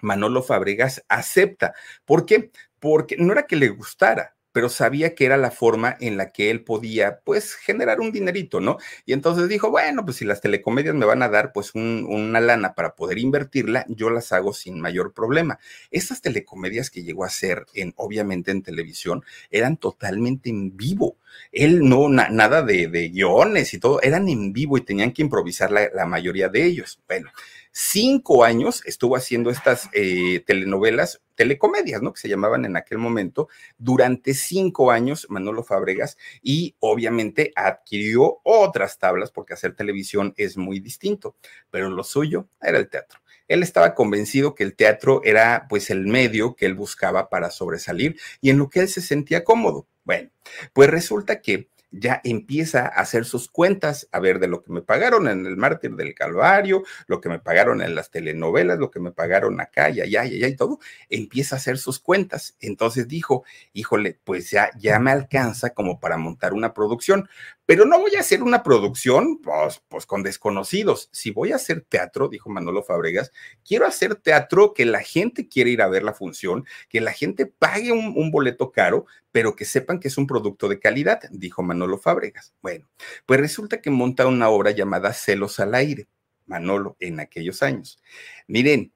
Manolo Fabregas acepta. ¿Por qué? Porque no era que le gustara, pero sabía que era la forma en la que él podía, pues, generar un dinerito, ¿no? Y entonces dijo, bueno, pues si las telecomedias me van a dar, pues, una lana para poder invertirla, yo las hago sin mayor problema. Estas telecomedias que llegó a hacer, en, obviamente en televisión, eran totalmente en vivo. Él no, nada de, guiones y todo, eran en vivo y tenían que improvisar la, la mayoría de ellos. Bueno, cinco años estuvo haciendo estas eh, telenovelas, telecomedias, ¿no? Que se llamaban en aquel momento, durante cinco años Manolo Fabregas y obviamente adquirió otras tablas porque hacer televisión es muy distinto, pero lo suyo era el teatro. Él estaba convencido que el teatro era pues el medio que él buscaba para sobresalir y en lo que él se sentía cómodo. Bueno, pues resulta que ya empieza a hacer sus cuentas, a ver de lo que me pagaron en el Mártir del Calvario, lo que me pagaron en las telenovelas, lo que me pagaron acá y allá y allá y todo, empieza a hacer sus cuentas. Entonces dijo, híjole, pues ya, ya me alcanza como para montar una producción, pero no voy a hacer una producción pues, pues con desconocidos. Si voy a hacer teatro, dijo Manolo Fabregas, quiero hacer teatro que la gente quiere ir a ver la función, que la gente pague un, un boleto caro, pero que sepan que es un producto de calidad, dijo Manolo Fábregas. Bueno, pues resulta que monta una obra llamada Celos al aire, Manolo, en aquellos años. Miren,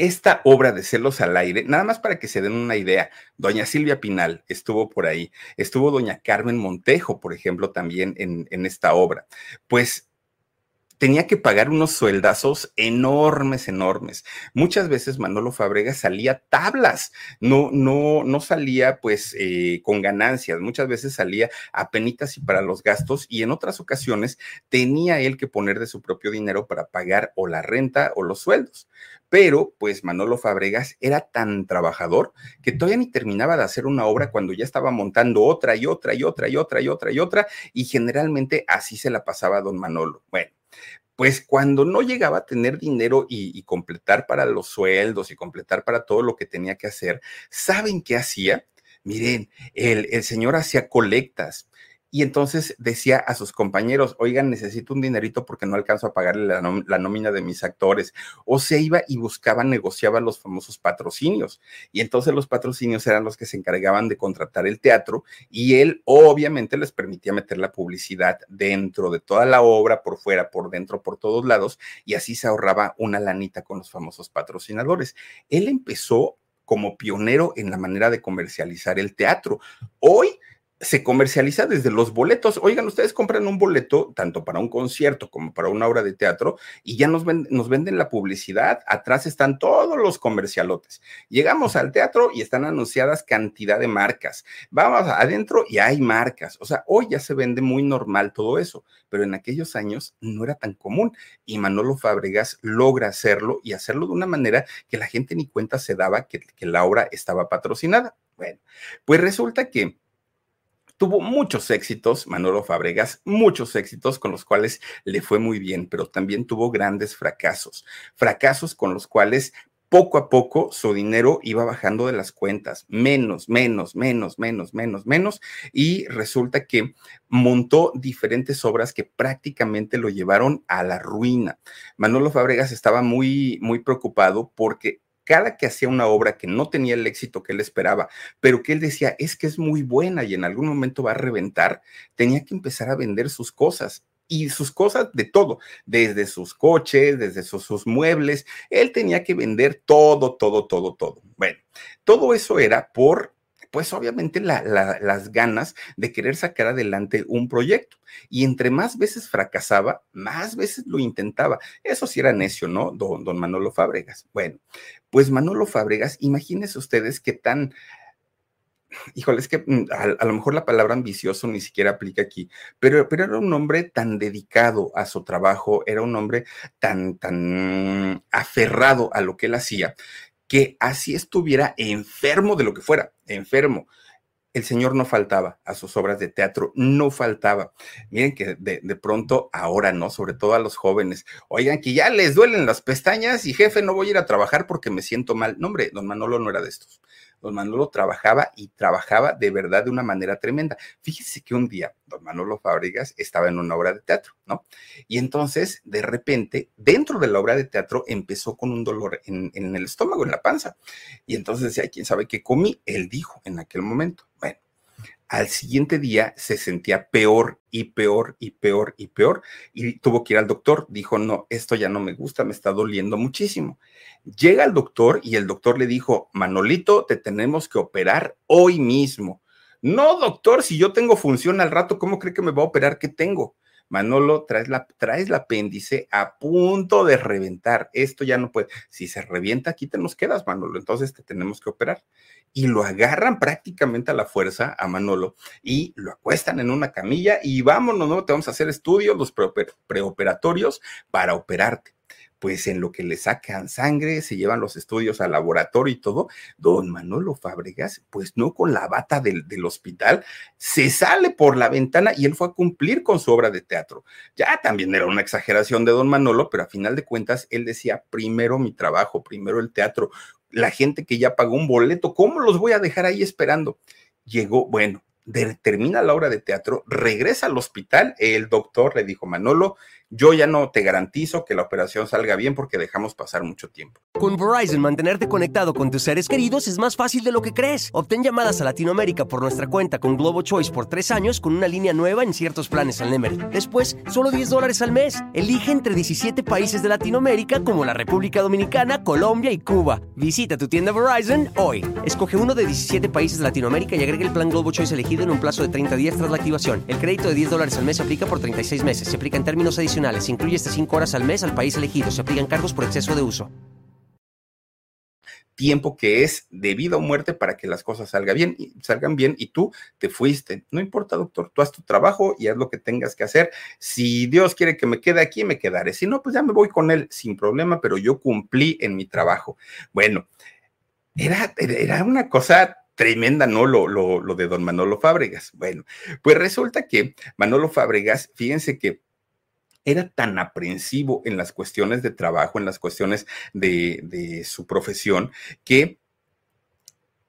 esta obra de Celos al aire, nada más para que se den una idea, doña Silvia Pinal estuvo por ahí, estuvo doña Carmen Montejo, por ejemplo, también en, en esta obra. Pues tenía que pagar unos sueldazos enormes, enormes. Muchas veces Manolo Fabrega salía tablas, no, no, no salía pues eh, con ganancias, muchas veces salía a penitas y para los gastos y en otras ocasiones tenía él que poner de su propio dinero para pagar o la renta o los sueldos. Pero pues Manolo Fabregas era tan trabajador que todavía ni terminaba de hacer una obra cuando ya estaba montando otra y otra y otra y otra y otra y otra y generalmente así se la pasaba don Manolo. Bueno, pues cuando no llegaba a tener dinero y, completar para los sueldos y completar para todo lo que tenía que hacer, ¿saben qué hacía? Miren, el, señor hacía colectas, y entonces decía a sus compañeros, oigan, necesito un dinerito porque no alcanzo a pagarle la, nómina de mis actores. O se iba y buscaba, negociaba los famosos patrocinios. Y entonces los patrocinios eran los que se encargaban de contratar el teatro y él obviamente les permitía meter la publicidad dentro de toda la obra, por fuera, por dentro, por todos lados. Y así se ahorraba una lanita con los famosos patrocinadores. Él empezó como pionero en la manera de comercializar el teatro. Hoy se comercializa desde los boletos. Oigan, ustedes compran un boleto tanto para un concierto como para una obra de teatro y ya nos, nos venden la publicidad. Atrás están todos los comercialotes. Llegamos al teatro y están anunciadas cantidad de marcas. Vamos adentro y hay marcas. O sea, hoy ya se vende muy normal todo eso, pero en aquellos años no era tan común y Manolo Fábregas logra hacerlo y hacerlo de una manera que la gente ni cuenta se daba que, que la obra estaba patrocinada. Bueno, pues resulta que Tuvo muchos éxitos, Manolo Fabregas, muchos éxitos con los cuales le fue muy bien, pero también tuvo grandes fracasos, fracasos con los cuales poco a poco su dinero iba bajando de las cuentas, menos, menos, menos, menos, menos, menos, y resulta que montó diferentes obras que prácticamente lo llevaron a la ruina. Manolo Fabregas estaba muy, muy preocupado porque cada que hacía una obra que no tenía el éxito que él esperaba, pero que él decía, es que es muy buena y en algún momento va a reventar, tenía que empezar a vender sus cosas y sus cosas de todo, desde sus coches, desde sus, muebles, él tenía que vender todo, todo, todo, todo. Bueno, todo eso era por pues obviamente las ganas de querer sacar adelante un proyecto. Y entre más veces fracasaba, más veces lo intentaba. Eso sí era necio, ¿no? Don, don Manolo Fábregas. Bueno, pues Manolo Fábregas, imagínense ustedes qué tan híjole, es que mm, a, lo mejor la palabra ambicioso ni siquiera aplica aquí, pero, pero era un hombre tan dedicado a su trabajo, era un hombre tan, tan aferrado a lo que él hacía, que así estuviera enfermo de lo que fuera, enfermo. El señor no faltaba a sus obras de teatro, no faltaba. Miren que de, pronto ahora, ¿no? Sobre todo a los jóvenes, oigan que ya les duelen las pestañas y jefe, no voy a ir a trabajar porque me siento mal. No, hombre, don Manolo no era de estos don Manolo trabajaba y trabajaba de verdad de una manera tremenda. Fíjese que un día don Manolo Fábregas estaba en una obra de teatro, ¿no? Y entonces, de repente, dentro de la obra de teatro empezó con un dolor en, en el estómago, en la panza. Y entonces decía, ¿quién sabe qué comí? Él dijo en aquel momento. Bueno, al siguiente día se sentía peor y peor y peor y peor y tuvo que ir al doctor. Dijo, no, esto ya no me gusta, me está doliendo muchísimo. Llega al doctor y el doctor le dijo, Manolito, te tenemos que operar hoy mismo. No, doctor, si yo tengo función al rato, ¿cómo cree que me va a operar? ¿Qué tengo? Manolo, traes, la, traes apéndice a punto de reventar. Esto ya no puede. Si se revienta, aquí te nos quedas, Manolo. Entonces te tenemos que operar. Y lo agarran prácticamente a la fuerza a Manolo y lo acuestan en una camilla y vámonos, ¿no? Te vamos a hacer estudios, los preoperatorios para operarte pues en lo que le sacan sangre, se llevan los estudios al laboratorio y todo, don Manolo Fábregas, pues no con la bata del, hospital, se sale por la ventana y él fue a cumplir con su obra de teatro. Ya también era una exageración de don Manolo, pero a final de cuentas él decía, primero mi trabajo, primero el teatro, la gente que ya pagó un boleto, ¿cómo los voy a dejar ahí esperando? Llegó, bueno, termina la obra de teatro, regresa al hospital, el doctor le dijo, Manolo, yo ya no te garantizo que la operación salga bien porque dejamos pasar mucho tiempo. Con Verizon, mantenerte conectado con tus seres queridos es más fácil de lo que crees. Obtén llamadas a Latinoamérica por nuestra cuenta con Globo Choice por tres años con una línea nueva en ciertos planes al Nemer. Después, solo 10 dólares al mes. Elige entre 17 países de Latinoamérica como la República Dominicana, Colombia y Cuba. Visita tu tienda Verizon hoy. Escoge uno de 17 países de Latinoamérica y agrega el plan Globo Choice elegido en un plazo de 30 días tras la activación. El crédito de 10 dólares al mes aplica por 36 meses. Se aplica en términos adicionales se incluye hasta 5 horas al mes al país elegido. Se aplican cargos por exceso de uso. Tiempo que es de vida o muerte para que las cosas salgan bien, y, salgan bien y tú te fuiste. No importa, doctor, tú haz tu trabajo y haz lo que tengas que hacer. Si Dios quiere que me quede aquí, me quedaré. Si no, pues ya me voy con él sin problema, pero yo cumplí en mi trabajo. Bueno, era, era una cosa tremenda, ¿no? Lo, lo, lo de don Manolo Fábregas. Bueno, pues resulta que Manolo Fábregas, fíjense que era tan aprensivo en las cuestiones de trabajo, en las cuestiones de, su profesión, que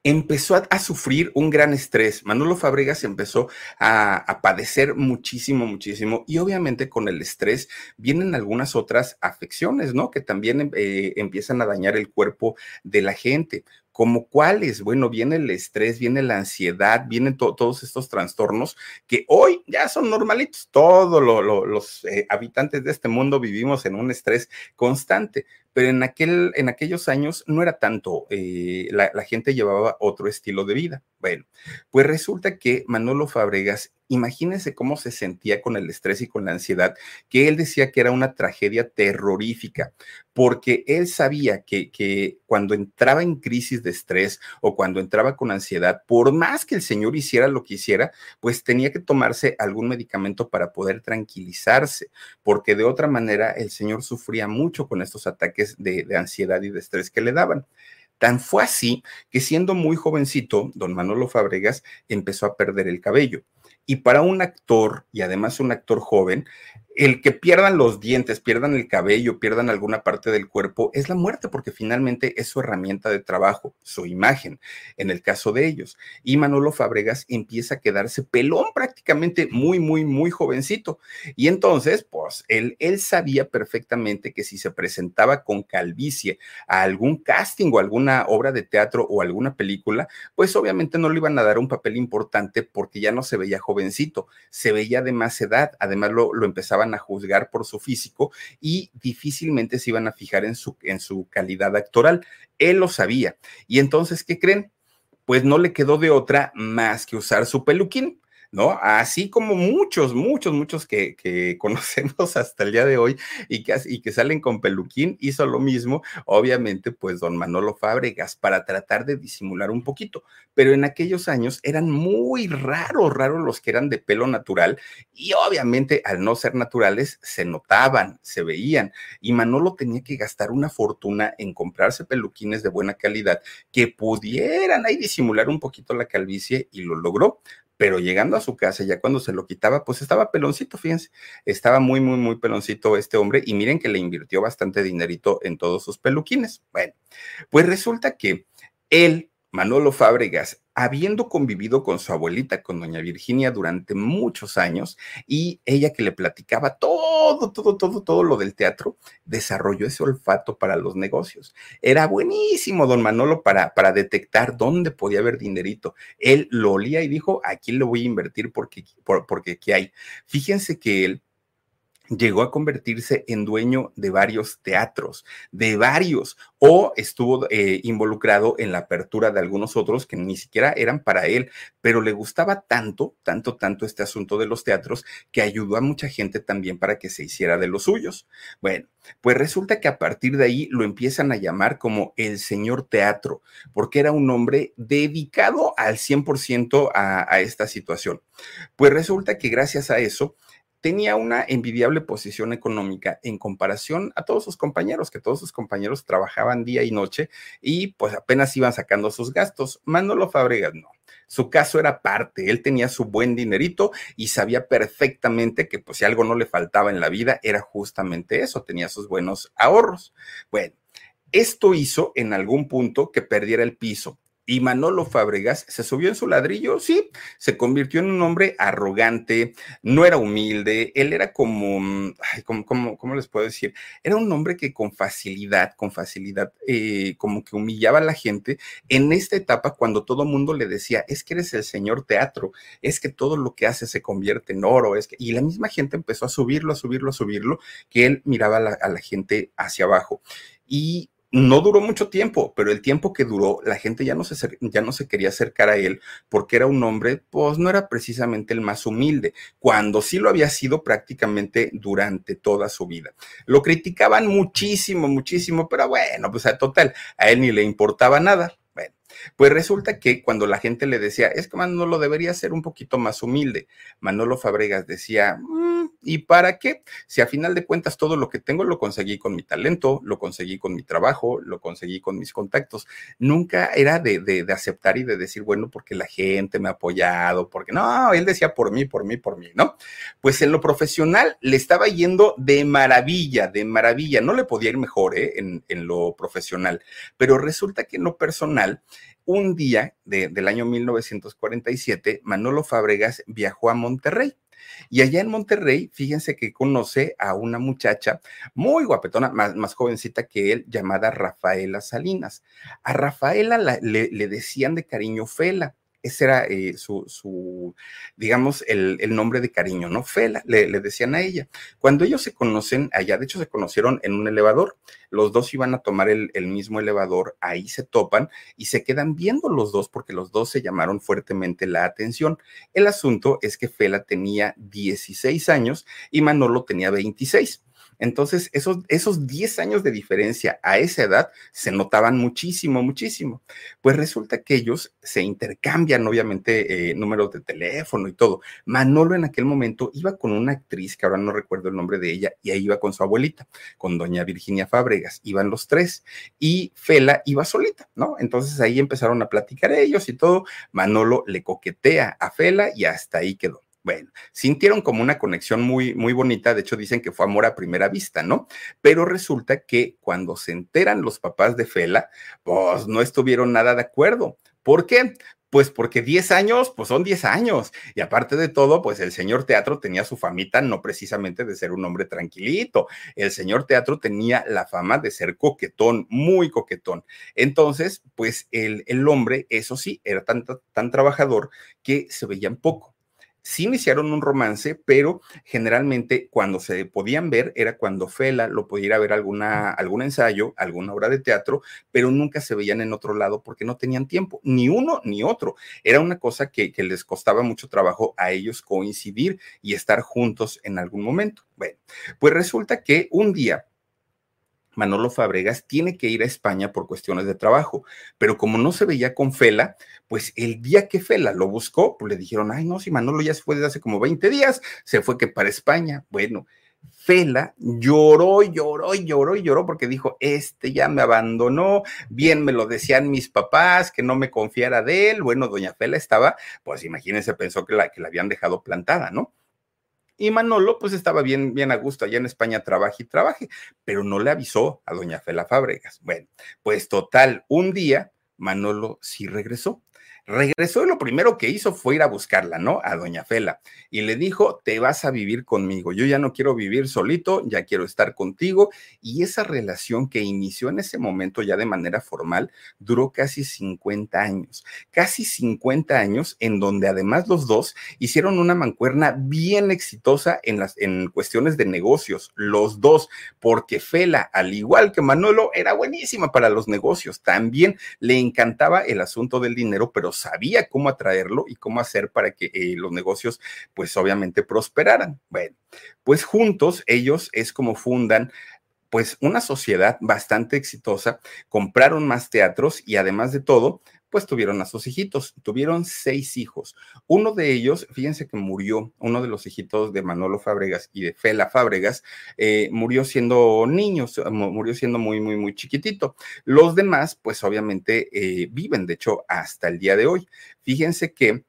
empezó a, sufrir un gran estrés. Manolo Fabregas empezó a, padecer muchísimo, muchísimo. Y obviamente con el estrés vienen algunas otras afecciones, ¿no? Que también eh, empiezan a dañar el cuerpo de la gente como cuáles, bueno, viene el estrés, viene la ansiedad, vienen todos estos trastornos que hoy ya son normalitos. Todos los eh, habitantes de este mundo vivimos en un estrés constante, pero en, aquel, en aquellos años no era tanto, eh, la, la gente llevaba otro estilo de vida. Bueno, pues resulta que Manolo Fabregas Imagínense cómo se sentía con el estrés y con la ansiedad, que él decía que era una tragedia terrorífica, porque él sabía que, que, cuando entraba en crisis de estrés o cuando entraba con ansiedad, por más que el señor hiciera lo que hiciera, pues tenía que tomarse algún medicamento para poder tranquilizarse, porque de otra manera el señor sufría mucho con estos ataques de, de ansiedad y de estrés que le daban. Tan fue así que siendo muy jovencito, don Manolo Fabregas empezó a perder el cabello. Y para un actor, y además un actor joven, el que pierdan los dientes, pierdan el cabello, pierdan alguna parte del cuerpo, es la muerte, porque finalmente es su herramienta de trabajo, su imagen, en el caso de ellos. Y Manolo Fabregas empieza a quedarse pelón prácticamente muy, muy, muy jovencito. Y entonces, pues, él, él sabía perfectamente que si se presentaba con calvicie a algún casting o alguna obra de teatro o alguna película, pues obviamente no le iban a dar un papel importante porque ya no se veía jovencito, se veía de más edad, además lo, lo empezaba a juzgar por su físico y difícilmente se iban a fijar en su, en su calidad actoral. Él lo sabía. Y entonces, ¿qué creen? Pues no le quedó de otra más que usar su peluquín. ¿No? Así como muchos, muchos, muchos que, conocemos hasta el día de hoy y que, y que salen con peluquín, hizo lo mismo, obviamente, pues don Manolo Fábregas, para tratar de disimular un poquito. Pero en aquellos años eran muy raros, raros los que eran de pelo natural y obviamente al no ser naturales se notaban, se veían y Manolo tenía que gastar una fortuna en comprarse peluquines de buena calidad que pudieran ahí disimular un poquito la calvicie y lo logró pero llegando a su casa, ya cuando se lo quitaba, pues estaba peloncito, fíjense, estaba muy, muy, muy peloncito este hombre y miren que le invirtió bastante dinerito en todos sus peluquines. Bueno, pues resulta que él Manolo Fábregas, habiendo convivido con su abuelita, con doña Virginia, durante muchos años, y ella que le platicaba todo, todo, todo, todo lo del teatro, desarrolló ese olfato para los negocios. Era buenísimo, don Manolo, para, para detectar dónde podía haber dinerito. Él lo olía y dijo, aquí lo voy a invertir porque, porque aquí hay. Fíjense que él llegó a convertirse en dueño de varios teatros, de varios, o estuvo eh, involucrado en la apertura de algunos otros que ni siquiera eran para él, pero le gustaba tanto, tanto, tanto este asunto de los teatros que ayudó a mucha gente también para que se hiciera de los suyos. Bueno, pues resulta que a partir de ahí lo empiezan a llamar como el señor teatro, porque era un hombre dedicado al 100% a, a esta situación. Pues resulta que gracias a eso, tenía una envidiable posición económica en comparación a todos sus compañeros, que todos sus compañeros trabajaban día y noche y pues apenas iban sacando sus gastos. Manolo Fabregas no. Su caso era parte, él tenía su buen dinerito y sabía perfectamente que pues si algo no le faltaba en la vida era justamente eso, tenía sus buenos ahorros. Bueno, esto hizo en algún punto que perdiera el piso y Manolo Fabregas se subió en su ladrillo, sí, se convirtió en un hombre arrogante, no era humilde, él era como, mm, ay, como, ¿cómo les puedo decir? Era un hombre que con facilidad, con facilidad, eh, como que humillaba a la gente en esta etapa cuando todo mundo le decía, es que eres el señor teatro, es que todo lo que hace se convierte en oro, es que, y la misma gente empezó a subirlo, a subirlo, a subirlo, que él miraba a la gente hacia abajo. Y no duró mucho tiempo, pero el tiempo que duró, la gente ya no, se, ya no se quería acercar a él porque era un hombre, pues no era precisamente el más humilde, cuando sí lo había sido prácticamente durante toda su vida. Lo criticaban muchísimo, muchísimo, pero bueno, pues a total, a él ni le importaba nada. Pues resulta que cuando la gente le decía, es que Manolo debería ser un poquito más humilde, Manolo Fabregas decía, mm, ¿Y para qué? Si a final de cuentas todo lo que tengo lo conseguí con mi talento, lo conseguí con mi trabajo, lo conseguí con mis contactos. Nunca era de, de, de aceptar y de decir, bueno, porque la gente me ha apoyado, porque no, él decía por mí, por mí, por mí, ¿no? Pues en lo profesional le estaba yendo de maravilla, de maravilla. No le podía ir mejor ¿eh? en, en lo profesional, pero resulta que en lo personal un día de, del año 1947, Manolo Fábregas viajó a Monterrey. Y allá en Monterrey, fíjense que conoce a una muchacha muy guapetona, más, más jovencita que él, llamada Rafaela Salinas. A Rafaela la, le, le decían de cariño Fela ese era eh, su, su, digamos, el, el, nombre de cariño, ¿no? Fela, le, decían a ella. Cuando ellos se conocen allá, de hecho se conocieron en un elevador, los dos iban a tomar el, el mismo elevador, ahí se topan y se quedan viendo los dos porque los dos se llamaron fuertemente la atención. El asunto es que Fela tenía 16 años y Manolo tenía 26. Entonces, esos, esos 10 años de diferencia a esa edad se notaban muchísimo, muchísimo. Pues resulta que ellos se intercambian, obviamente, eh, números de teléfono y todo. Manolo en aquel momento iba con una actriz, que ahora no recuerdo el nombre de ella, y ahí iba con su abuelita, con doña Virginia Fábregas. Iban los tres. Y Fela iba solita, ¿no? Entonces ahí empezaron a platicar ellos y todo. Manolo le coquetea a Fela y hasta ahí quedó. Bueno, sintieron como una conexión muy, muy bonita, de hecho dicen que fue amor a primera vista, ¿no? Pero resulta que cuando se enteran los papás de Fela, pues no estuvieron nada de acuerdo. ¿Por qué? Pues porque 10 años, pues son 10 años. Y aparte de todo, pues el señor teatro tenía su famita no precisamente de ser un hombre tranquilito. El señor teatro tenía la fama de ser coquetón, muy coquetón. Entonces, pues el, el hombre, eso sí, era tan, tan trabajador que se veían poco sí iniciaron un romance, pero generalmente cuando se podían ver era cuando Fela lo pudiera ver alguna, algún ensayo, alguna obra de teatro, pero nunca se veían en otro lado porque no tenían tiempo, ni uno ni otro. Era una cosa que, que les costaba mucho trabajo a ellos coincidir y estar juntos en algún momento. Bueno, pues resulta que un día Manolo Fabregas tiene que ir a España por cuestiones de trabajo, pero como no se veía con Fela, pues el día que Fela lo buscó, pues le dijeron, ay, no, si Manolo ya se fue desde hace como 20 días, se fue que para España. Bueno, Fela lloró, lloró, lloró lloró porque dijo, este ya me abandonó, bien me lo decían mis papás, que no me confiara de él. Bueno, doña Fela estaba, pues imagínense, pensó que la, que la habían dejado plantada, ¿no? Y Manolo, pues estaba bien, bien a gusto allá en España, trabaje y trabaje, pero no le avisó a doña Fela Fábregas. Bueno, pues total, un día Manolo sí regresó Regresó y lo primero que hizo fue ir a buscarla, ¿no? A doña Fela. Y le dijo, te vas a vivir conmigo. Yo ya no quiero vivir solito, ya quiero estar contigo. Y esa relación que inició en ese momento ya de manera formal duró casi 50 años. Casi 50 años en donde además los dos hicieron una mancuerna bien exitosa en, las, en cuestiones de negocios. Los dos, porque Fela, al igual que Manolo, era buenísima para los negocios. También le encantaba el asunto del dinero, pero sabía cómo atraerlo y cómo hacer para que eh, los negocios, pues obviamente prosperaran. Bueno, pues juntos ellos es como fundan pues una sociedad bastante exitosa, compraron más teatros y además de todo, pues tuvieron a sus hijitos, tuvieron seis hijos. Uno de ellos, fíjense que murió, uno de los hijitos de Manolo Fábregas y de Fela Fábregas, eh, murió siendo niño, murió siendo muy, muy, muy chiquitito. Los demás, pues obviamente eh, viven, de hecho, hasta el día de hoy. Fíjense que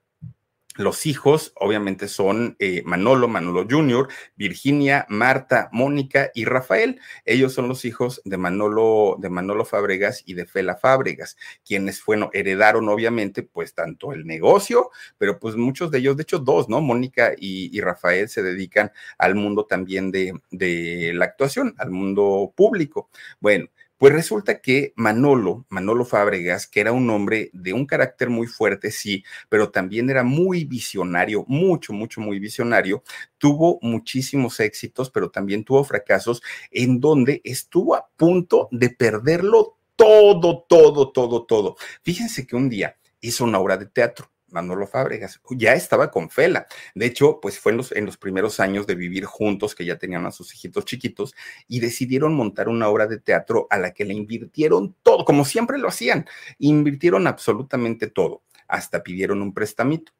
los hijos, obviamente, son eh, Manolo, Manolo Jr., Virginia, Marta, Mónica y Rafael. Ellos son los hijos de Manolo, de Manolo Fábregas y de Fela Fábregas, quienes, bueno, heredaron, obviamente, pues tanto el negocio, pero pues muchos de ellos, de hecho, dos, ¿no? Mónica y, y Rafael se dedican al mundo también de, de la actuación, al mundo público. Bueno, pues resulta que Manolo, Manolo Fábregas, que era un hombre de un carácter muy fuerte, sí, pero también era muy visionario, mucho, mucho, muy visionario, tuvo muchísimos éxitos, pero también tuvo fracasos en donde estuvo a punto de perderlo todo, todo, todo, todo. Fíjense que un día hizo una obra de teatro Manolo Fábregas, ya estaba con Fela. De hecho, pues fue en los, en los primeros años de vivir juntos, que ya tenían a sus hijitos chiquitos, y decidieron montar una obra de teatro a la que le invirtieron todo, como siempre lo hacían, invirtieron absolutamente todo, hasta pidieron un prestamito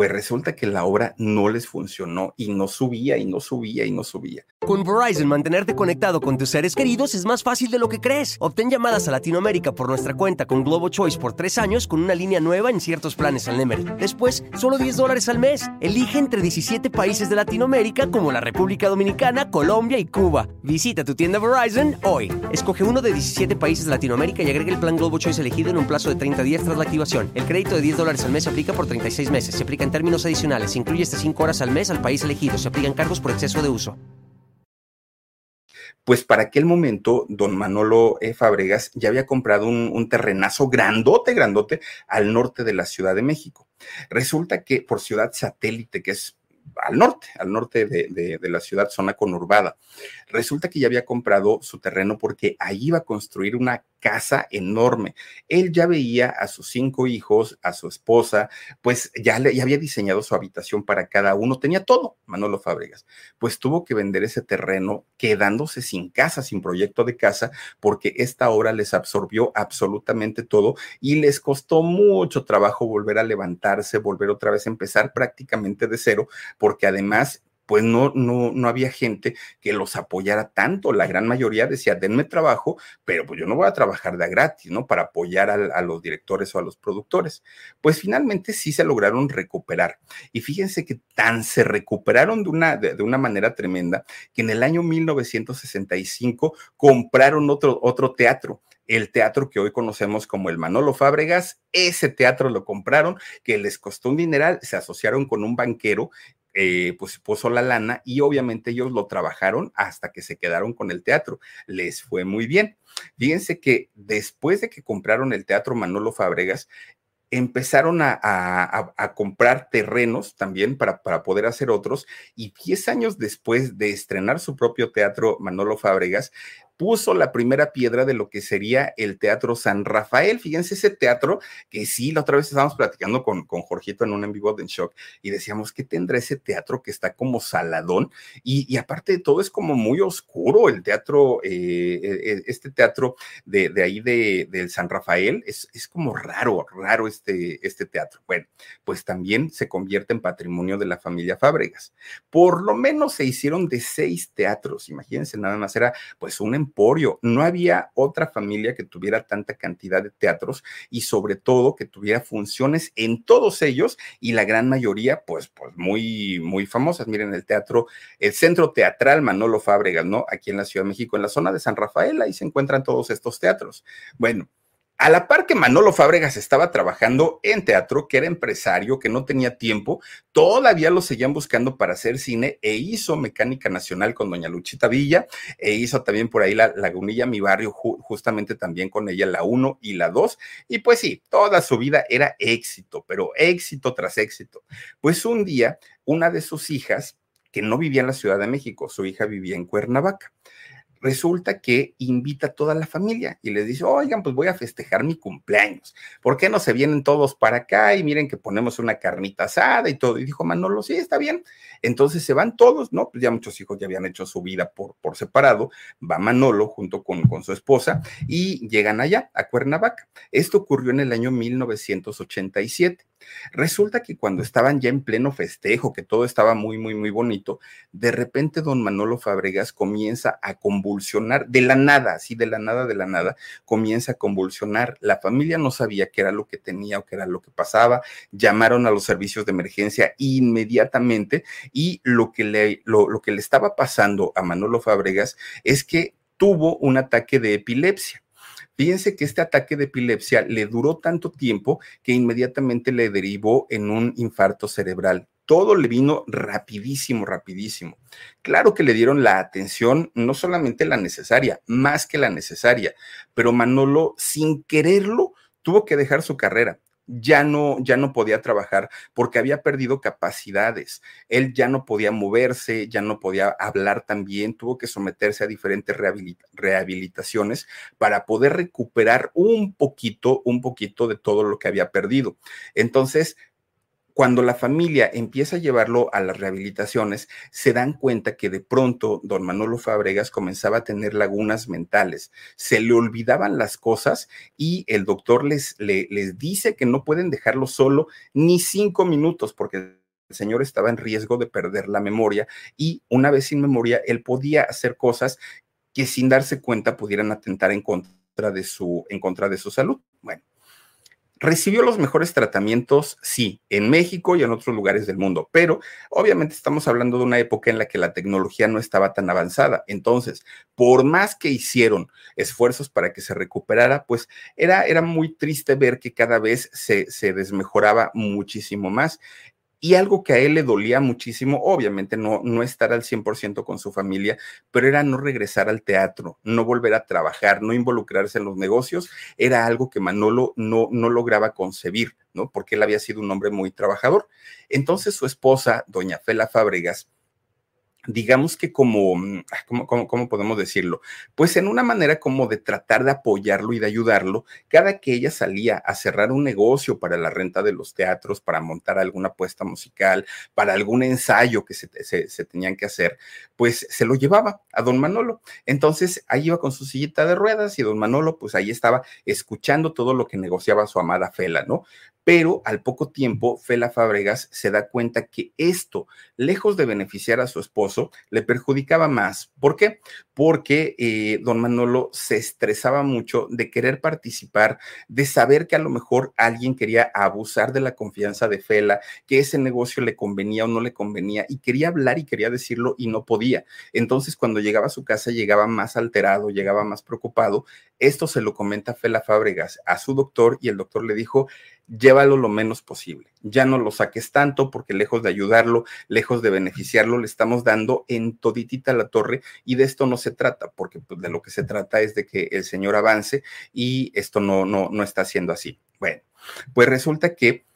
pues resulta que la obra no les funcionó y no subía y no subía y no subía. Con Verizon, mantenerte conectado con tus seres queridos es más fácil de lo que crees. Obtén llamadas a Latinoamérica por nuestra cuenta con Globo Choice por tres años con una línea nueva en ciertos planes al Nemery. Después, solo 10 dólares al mes. Elige entre 17 países de Latinoamérica como la República Dominicana, Colombia y Cuba. Visita tu tienda Verizon hoy. Escoge uno de 17 países de Latinoamérica y agrega el plan Globo Choice elegido en un plazo de 30 días tras la activación. El crédito de 10 dólares al mes se aplica por 36 meses. Se aplica en términos adicionales. Incluye hasta 5 horas al mes al país elegido. Se aplican cargos por exceso de uso. Pues para aquel momento, don Manolo e. Fabregas ya había comprado un, un, terrenazo grandote, grandote al norte de la Ciudad de México. Resulta que por ciudad satélite, que es al norte, al norte de, la ciudad, zona conurbada. Resulta que ya había comprado su terreno porque ahí iba a construir una casa enorme. Él ya veía a sus cinco hijos, a su esposa, pues ya, le, ya había diseñado su habitación para cada uno, tenía todo, Manolo Fábregas. Pues tuvo que vender ese terreno quedándose sin casa, sin proyecto de casa, porque esta obra les absorbió absolutamente todo y les costó mucho trabajo volver a levantarse, volver otra vez a empezar prácticamente de cero, porque además pues no, no, no había gente que los apoyara tanto. La gran mayoría decía, denme trabajo, pero pues yo no voy a trabajar de gratis, ¿no? Para apoyar a, a, los directores o a los productores. Pues finalmente sí se lograron recuperar. Y fíjense que tan se recuperaron de una, de, de una manera tremenda que en el año 1965 compraron otro, otro teatro el teatro que hoy conocemos como el Manolo Fábregas. Ese teatro lo compraron, que les costó un dineral, se asociaron con un banquero eh, pues puso la lana y obviamente ellos lo trabajaron hasta que se quedaron con el teatro. Les fue muy bien. Fíjense que después de que compraron el teatro Manolo Fábregas, empezaron a, a, a, comprar terrenos también para, para poder hacer otros y 10 años después de estrenar su propio teatro Manolo Fábregas, puso la primera piedra de lo que sería el Teatro San Rafael. Fíjense ese teatro que sí, la otra vez estábamos platicando con, con Jorgito en un en vivo de Shock y decíamos que tendrá ese teatro que está como saladón y, y aparte de todo es como muy oscuro el teatro, eh, este teatro de, de ahí de, del San Rafael es, es como raro, raro este, este teatro. Bueno, pues también se convierte en patrimonio de la familia Fábregas. Por lo menos se hicieron de seis teatros, imagínense nada más, era pues un No había otra familia que tuviera tanta cantidad de teatros y sobre todo que tuviera funciones en todos ellos y la gran mayoría, pues, pues muy, muy famosas. Miren el teatro, el Centro Teatral Manolo Fábregas, ¿no? Aquí en la Ciudad de México, en la zona de San Rafael, ahí se encuentran todos estos teatros. Bueno, a la par que Manolo Fábregas estaba trabajando en teatro, que era empresario, que no tenía tiempo, todavía lo seguían buscando para hacer cine e hizo Mecánica Nacional con Doña Luchita Villa e hizo también por ahí la Lagunilla, mi barrio, ju justamente también con ella la 1 y la 2. Y pues sí, toda su vida era éxito, pero éxito tras éxito. Pues un día, una de sus hijas, que no vivía en la Ciudad de México, su hija vivía en Cuernavaca resulta que invita a toda la familia y les dice, oigan, pues voy a festejar mi cumpleaños. ¿Por qué no se vienen todos para acá y miren que ponemos una carnita asada y todo? Y dijo Manolo, sí, está bien. Entonces se van todos, ¿no? Pues ya muchos hijos ya habían hecho su vida por, por separado. Va Manolo junto con, con su esposa y llegan allá, a Cuernavaca. Esto ocurrió en el año 1987. Resulta que cuando estaban ya en pleno festejo, que todo estaba muy, muy, muy bonito, de repente don Manolo Fabregas comienza a convulsionar de la nada, así de la nada, de la nada, comienza a convulsionar. La familia no sabía qué era lo que tenía o qué era lo que pasaba. Llamaron a los servicios de emergencia inmediatamente y lo que le, lo, lo que le estaba pasando a Manolo Fabregas es que tuvo un ataque de epilepsia. Fíjense que este ataque de epilepsia le duró tanto tiempo que inmediatamente le derivó en un infarto cerebral. Todo le vino rapidísimo, rapidísimo. Claro que le dieron la atención, no solamente la necesaria, más que la necesaria, pero Manolo, sin quererlo, tuvo que dejar su carrera ya no, ya no podía trabajar porque había perdido capacidades. Él ya no podía moverse, ya no podía hablar tan bien, tuvo que someterse a diferentes rehabilita rehabilitaciones para poder recuperar un poquito, un poquito de todo lo que había perdido. Entonces, cuando la familia empieza a llevarlo a las rehabilitaciones, se dan cuenta que de pronto don Manolo Fabregas comenzaba a tener lagunas mentales, se le olvidaban las cosas y el doctor les, les dice que no pueden dejarlo solo ni cinco minutos porque el señor estaba en riesgo de perder la memoria y una vez sin memoria, él podía hacer cosas que sin darse cuenta pudieran atentar en contra de su, en contra de su salud. Bueno, Recibió los mejores tratamientos, sí, en México y en otros lugares del mundo, pero obviamente estamos hablando de una época en la que la tecnología no estaba tan avanzada. Entonces, por más que hicieron esfuerzos para que se recuperara, pues era, era muy triste ver que cada vez se, se desmejoraba muchísimo más. Y algo que a él le dolía muchísimo, obviamente no, no estar al 100% con su familia, pero era no regresar al teatro, no volver a trabajar, no involucrarse en los negocios, era algo que Manolo no, no lograba concebir, ¿no? Porque él había sido un hombre muy trabajador. Entonces su esposa, doña Fela Fábregas, digamos que como, mm, ¿cómo, cómo, podemos decirlo? Pues en una manera como de tratar de apoyarlo y de ayudarlo, cada que ella salía a cerrar un negocio para la renta de los teatros, para montar alguna apuesta musical, para algún ensayo que se, se, tenían que hacer, pues se lo llevaba a don Manolo. Entonces ahí iba con su sillita de ruedas y don Manolo pues ahí estaba escuchando todo lo que negociaba su amada Fela, ¿no? Pero al poco tiempo Fela Fábregas se da cuenta que esto, lejos de beneficiar a su esposo, le perjudicaba más. ¿Por qué? Porque eh, don Manolo se estresaba mucho de querer participar, de saber que a lo mejor alguien quería abusar de la confianza de Fela, que ese negocio le convenía o no le convenía, y quería hablar y quería decirlo y no podía. Entonces, cuando llegaba a su casa, llegaba más alterado, llegaba más preocupado. Esto se lo comenta Fela Fábregas a su doctor y el doctor le dijo, llévalo lo menos posible. Ya no lo saques tanto porque lejos de ayudarlo, lejos de beneficiarlo, le estamos dando en toditita la torre y de esto no se trata, porque pues, de lo que se trata es de que el señor avance y esto no, no, no está siendo así. Bueno, pues resulta que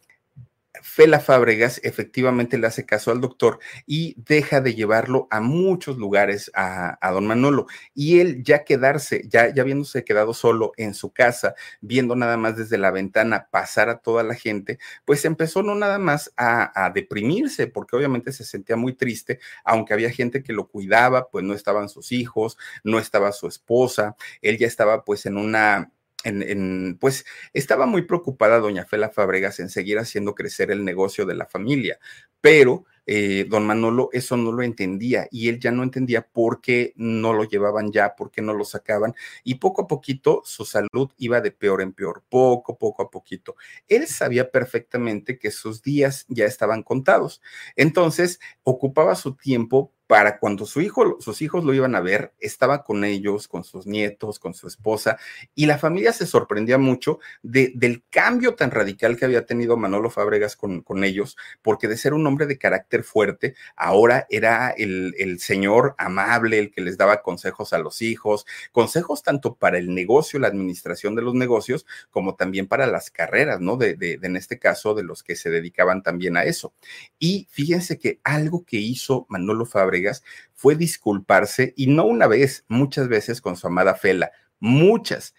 Fela Fábregas efectivamente le hace caso al doctor y deja de llevarlo a muchos lugares a, don Manolo. Y él ya quedarse, ya, ya habiéndose quedado solo en su casa, viendo nada más desde la ventana pasar a toda la gente, pues empezó no nada más a, a deprimirse, porque obviamente se sentía muy triste, aunque había gente que lo cuidaba, pues no estaban sus hijos, no estaba su esposa, él ya estaba pues en una en, pues estaba muy preocupada doña Fela Fabregas en seguir haciendo crecer el negocio de la familia, pero eh, don Manolo eso no lo entendía y él ya no entendía por qué no lo llevaban ya, por qué no lo sacaban y poco a poquito su salud iba de peor en peor, poco, poco a poquito. Él sabía perfectamente que sus días ya estaban contados, entonces ocupaba su tiempo para cuando su hijo, sus hijos lo iban a ver, estaba con ellos, con sus nietos, con su esposa, y la familia se sorprendía mucho de, del cambio tan radical que había tenido Manolo Fábregas con, con, ellos, porque de ser un hombre de carácter fuerte, ahora era el, el, señor amable, el que les daba consejos a los hijos, consejos tanto para el negocio, la administración de los negocios, como también para las carreras, ¿no? De, de, de en este caso, de los que se dedicaban también a eso. Y fíjense que algo que hizo Manolo Fábregas, fue disculparse y no una vez, muchas veces con su amada Fela, muchas.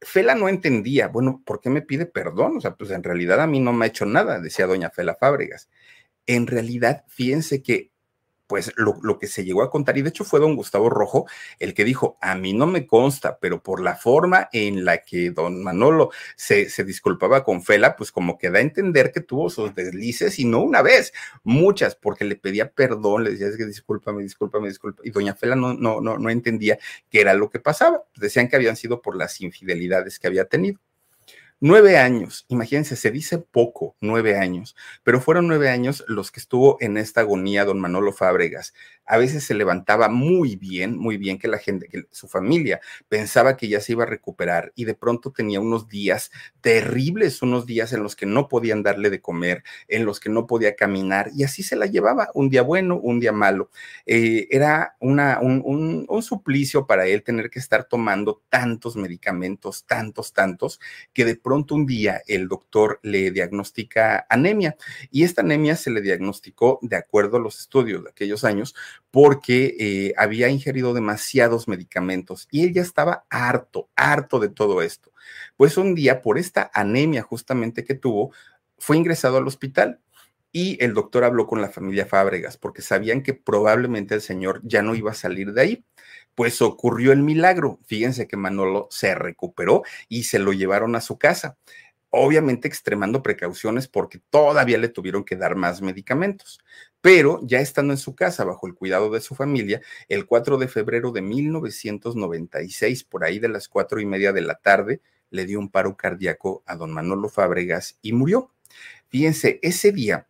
Fela no entendía, bueno, ¿por qué me pide perdón? O sea, pues en realidad a mí no me ha hecho nada, decía doña Fela Fábregas. En realidad, fíjense que pues lo, que se llegó a contar, y de hecho fue don Gustavo Rojo el que dijo, a mí no me consta, pero por la forma en la que don Manolo se, disculpaba con Fela, pues como que da a entender que tuvo sus deslices y no una vez, muchas, porque le pedía perdón, le decía, es que discúlpame, discúlpame, discúlpame, y doña Fela no, no, no, no entendía qué era lo que pasaba, decían que habían sido por las infidelidades que había tenido. Nueve años, imagínense, se dice poco, nueve años, pero fueron nueve años los que estuvo en esta agonía don Manolo Fábregas. A veces se levantaba muy bien, muy bien que la gente, que su familia pensaba que ya se iba a recuperar y de pronto tenía unos días terribles, unos días en los que no podían darle de comer, en los que no podía caminar y así se la llevaba, un día bueno, un día malo. Eh, era una, un, un suplicio para él tener que estar tomando tantos medicamentos, tantos, tantos, que de pronto un día el doctor le diagnostica anemia y esta anemia se le diagnosticó de acuerdo a los estudios de aquellos años porque eh, había ingerido demasiados medicamentos y él ya estaba harto, harto de todo esto. Pues un día por esta anemia justamente que tuvo, fue ingresado al hospital y el doctor habló con la familia Fábregas porque sabían que probablemente el señor ya no iba a salir de ahí. Pues ocurrió el milagro. Fíjense que Manolo se recuperó y se lo llevaron a su casa obviamente extremando precauciones porque todavía le tuvieron que dar más medicamentos. Pero ya estando en su casa bajo el cuidado de su familia, el 4 de febrero de 1996, por ahí de las cuatro y media de la tarde, le dio un paro cardíaco a don Manolo Fábregas y murió. Fíjense, ese día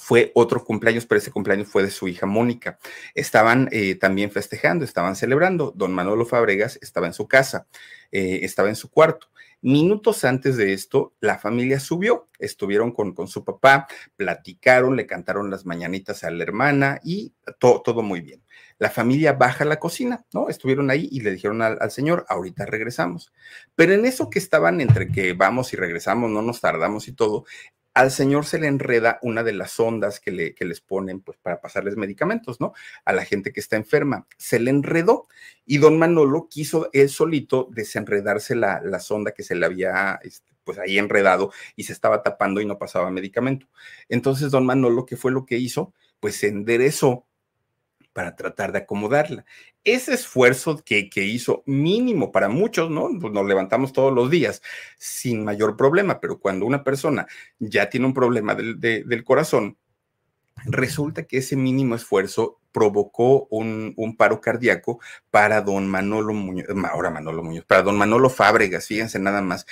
fue otro cumpleaños, pero ese cumpleaños fue de su hija Mónica. Estaban eh, también festejando, estaban celebrando. Don Manolo Fábregas estaba en su casa, eh, estaba en su cuarto. Minutos antes de esto, la familia subió, estuvieron con, con su papá, platicaron, le cantaron las mañanitas a la hermana y todo muy bien. La familia baja a la cocina, ¿no? Estuvieron ahí y le dijeron al, al, señor, ahorita regresamos. Pero en eso que estaban entre que vamos y regresamos, no nos tardamos y todo, al señor se le enreda una de las ondas que, le, les ponen pues, para pasarles medicamentos, ¿no? A la gente que está enferma. Se le enredó y don Manolo quiso él solito desenredarse la, la sonda que se le había este, pues ahí enredado y se estaba tapando y no pasaba medicamento. Entonces don Manolo, ¿qué fue lo que hizo? Pues se enderezó para tratar de acomodarla. Ese esfuerzo que, que, hizo mínimo para muchos, ¿no? Pues nos levantamos todos los días sin mayor problema, pero cuando una persona ya tiene un problema del, de, del corazón, resulta que ese mínimo esfuerzo provocó un, un, paro cardíaco para don Manolo Muñoz, ahora Manolo Muñoz, para don Manolo Fábregas, fíjense nada más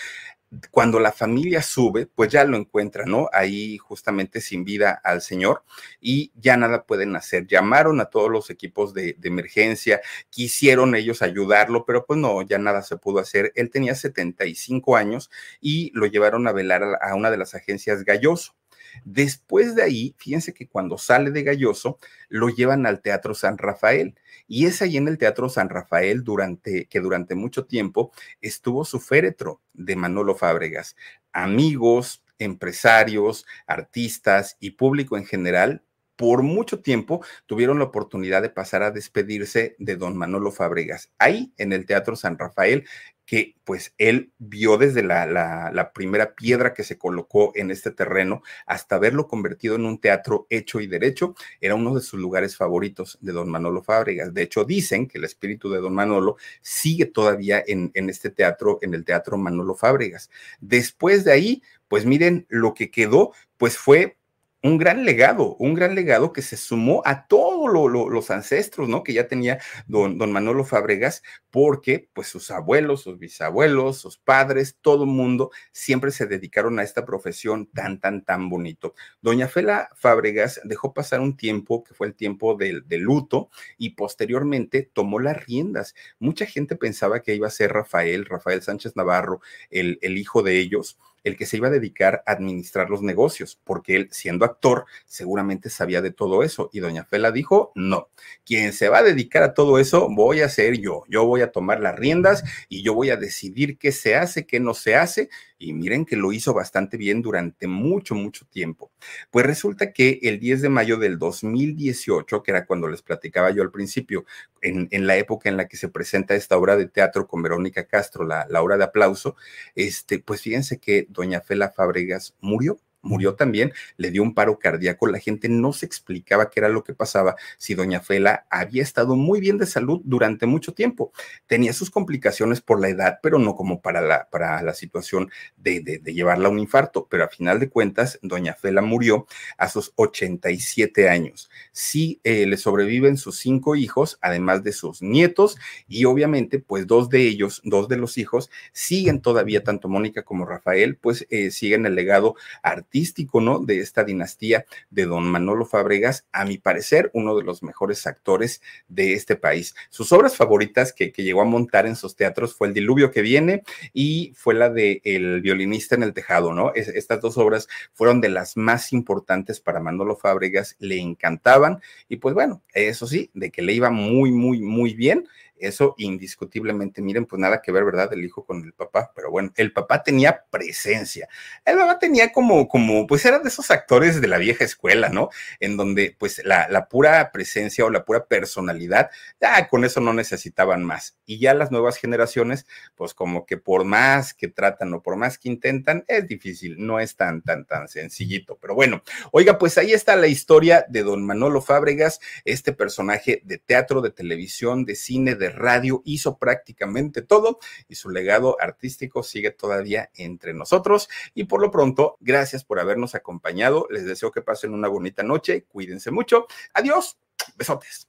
cuando la familia sube, pues ya lo encuentra, ¿no? Ahí justamente sin vida al señor y ya nada pueden hacer. Llamaron a todos los equipos de, de, emergencia, quisieron ellos ayudarlo, pero pues no, ya nada se pudo hacer. Él tenía 75 años y lo llevaron a velar a, a una de las agencias Galloso. Después de ahí, fíjense que cuando sale de Galloso, lo llevan al Teatro San Rafael. Y es ahí en el Teatro San Rafael durante, que durante mucho tiempo estuvo su féretro de Manolo Fábregas. Amigos, empresarios, artistas y público en general por mucho tiempo tuvieron la oportunidad de pasar a despedirse de don Manolo Fábregas, ahí en el Teatro San Rafael, que pues él vio desde la, la, primera piedra que se colocó en este terreno hasta verlo convertido en un teatro hecho y derecho, era uno de sus lugares favoritos de don Manolo Fábregas. De hecho, dicen que el espíritu de don Manolo sigue todavía en, en este teatro, en el Teatro Manolo Fábregas. Después de ahí, pues miren, lo que quedó, pues fue un gran legado, un gran legado que se sumó a todos lo, lo, los ancestros, ¿no? Que ya tenía don, don, Manolo Fábregas, porque pues sus abuelos, sus bisabuelos, sus padres, todo el mundo siempre se dedicaron a esta profesión tan, tan, tan bonito. Doña Fela Fábregas dejó pasar un tiempo, que fue el tiempo del de luto, y posteriormente tomó las riendas. Mucha gente pensaba que iba a ser Rafael, Rafael Sánchez Navarro, el, el hijo de ellos, el que se iba a dedicar a administrar los negocios, porque él, siendo actor, seguramente sabía de todo eso. Y doña Fela dijo, no, quien se va a dedicar a todo eso voy a ser yo. Yo voy a tomar las riendas y yo voy a decidir qué se hace, qué no se hace. Y miren que lo hizo bastante bien durante mucho, mucho tiempo. Pues resulta que el 10 de mayo del 2018, que era cuando les platicaba yo al principio, en, la época en la que se presenta esta obra de teatro con Verónica Castro, la, la obra de aplauso, este, pues fíjense que doña Fela Fábregas murió murió también, le dio un paro cardíaco, la gente no se explicaba qué era lo que pasaba si doña Fela había estado muy bien de salud durante mucho tiempo. Tenía sus complicaciones por la edad, pero no como para la, para la situación de, de, llevarla a un infarto, pero a final de cuentas, doña Fela murió a sus 87 años. Sí, eh, le sobreviven sus cinco hijos, además de sus nietos, y obviamente, pues dos de ellos, dos de los hijos, siguen todavía, tanto Mónica como Rafael, pues eh, siguen el legado artístico ¿no? De esta dinastía de don Manolo Fábregas, a mi parecer, uno de los mejores actores de este país. Sus obras favoritas que, que llegó a montar en sus teatros fue El Diluvio que viene y fue la de El violinista en el tejado, ¿no? Es, estas dos obras fueron de las más importantes para Manolo Fábregas, le encantaban y pues bueno, eso sí, de que le iba muy, muy, muy bien Eso indiscutiblemente, miren, pues nada que ver, ¿verdad? El hijo con el papá, pero bueno, el papá tenía presencia. El papá tenía como, como, pues era de esos actores de la vieja escuela, ¿no? En donde pues la, la pura presencia o la pura personalidad, ya con eso no necesitaban más. Y ya las nuevas generaciones, pues como que por más que tratan o por más que intentan, es difícil, no es tan, tan, tan sencillito. Pero bueno, oiga, pues ahí está la historia de don Manolo Fábregas, este personaje de teatro, de televisión, de cine, radio, hizo prácticamente todo y su legado artístico sigue todavía entre nosotros. Y por lo pronto, gracias por habernos acompañado. Les deseo que pasen una bonita noche, cuídense mucho. Adiós, besotes.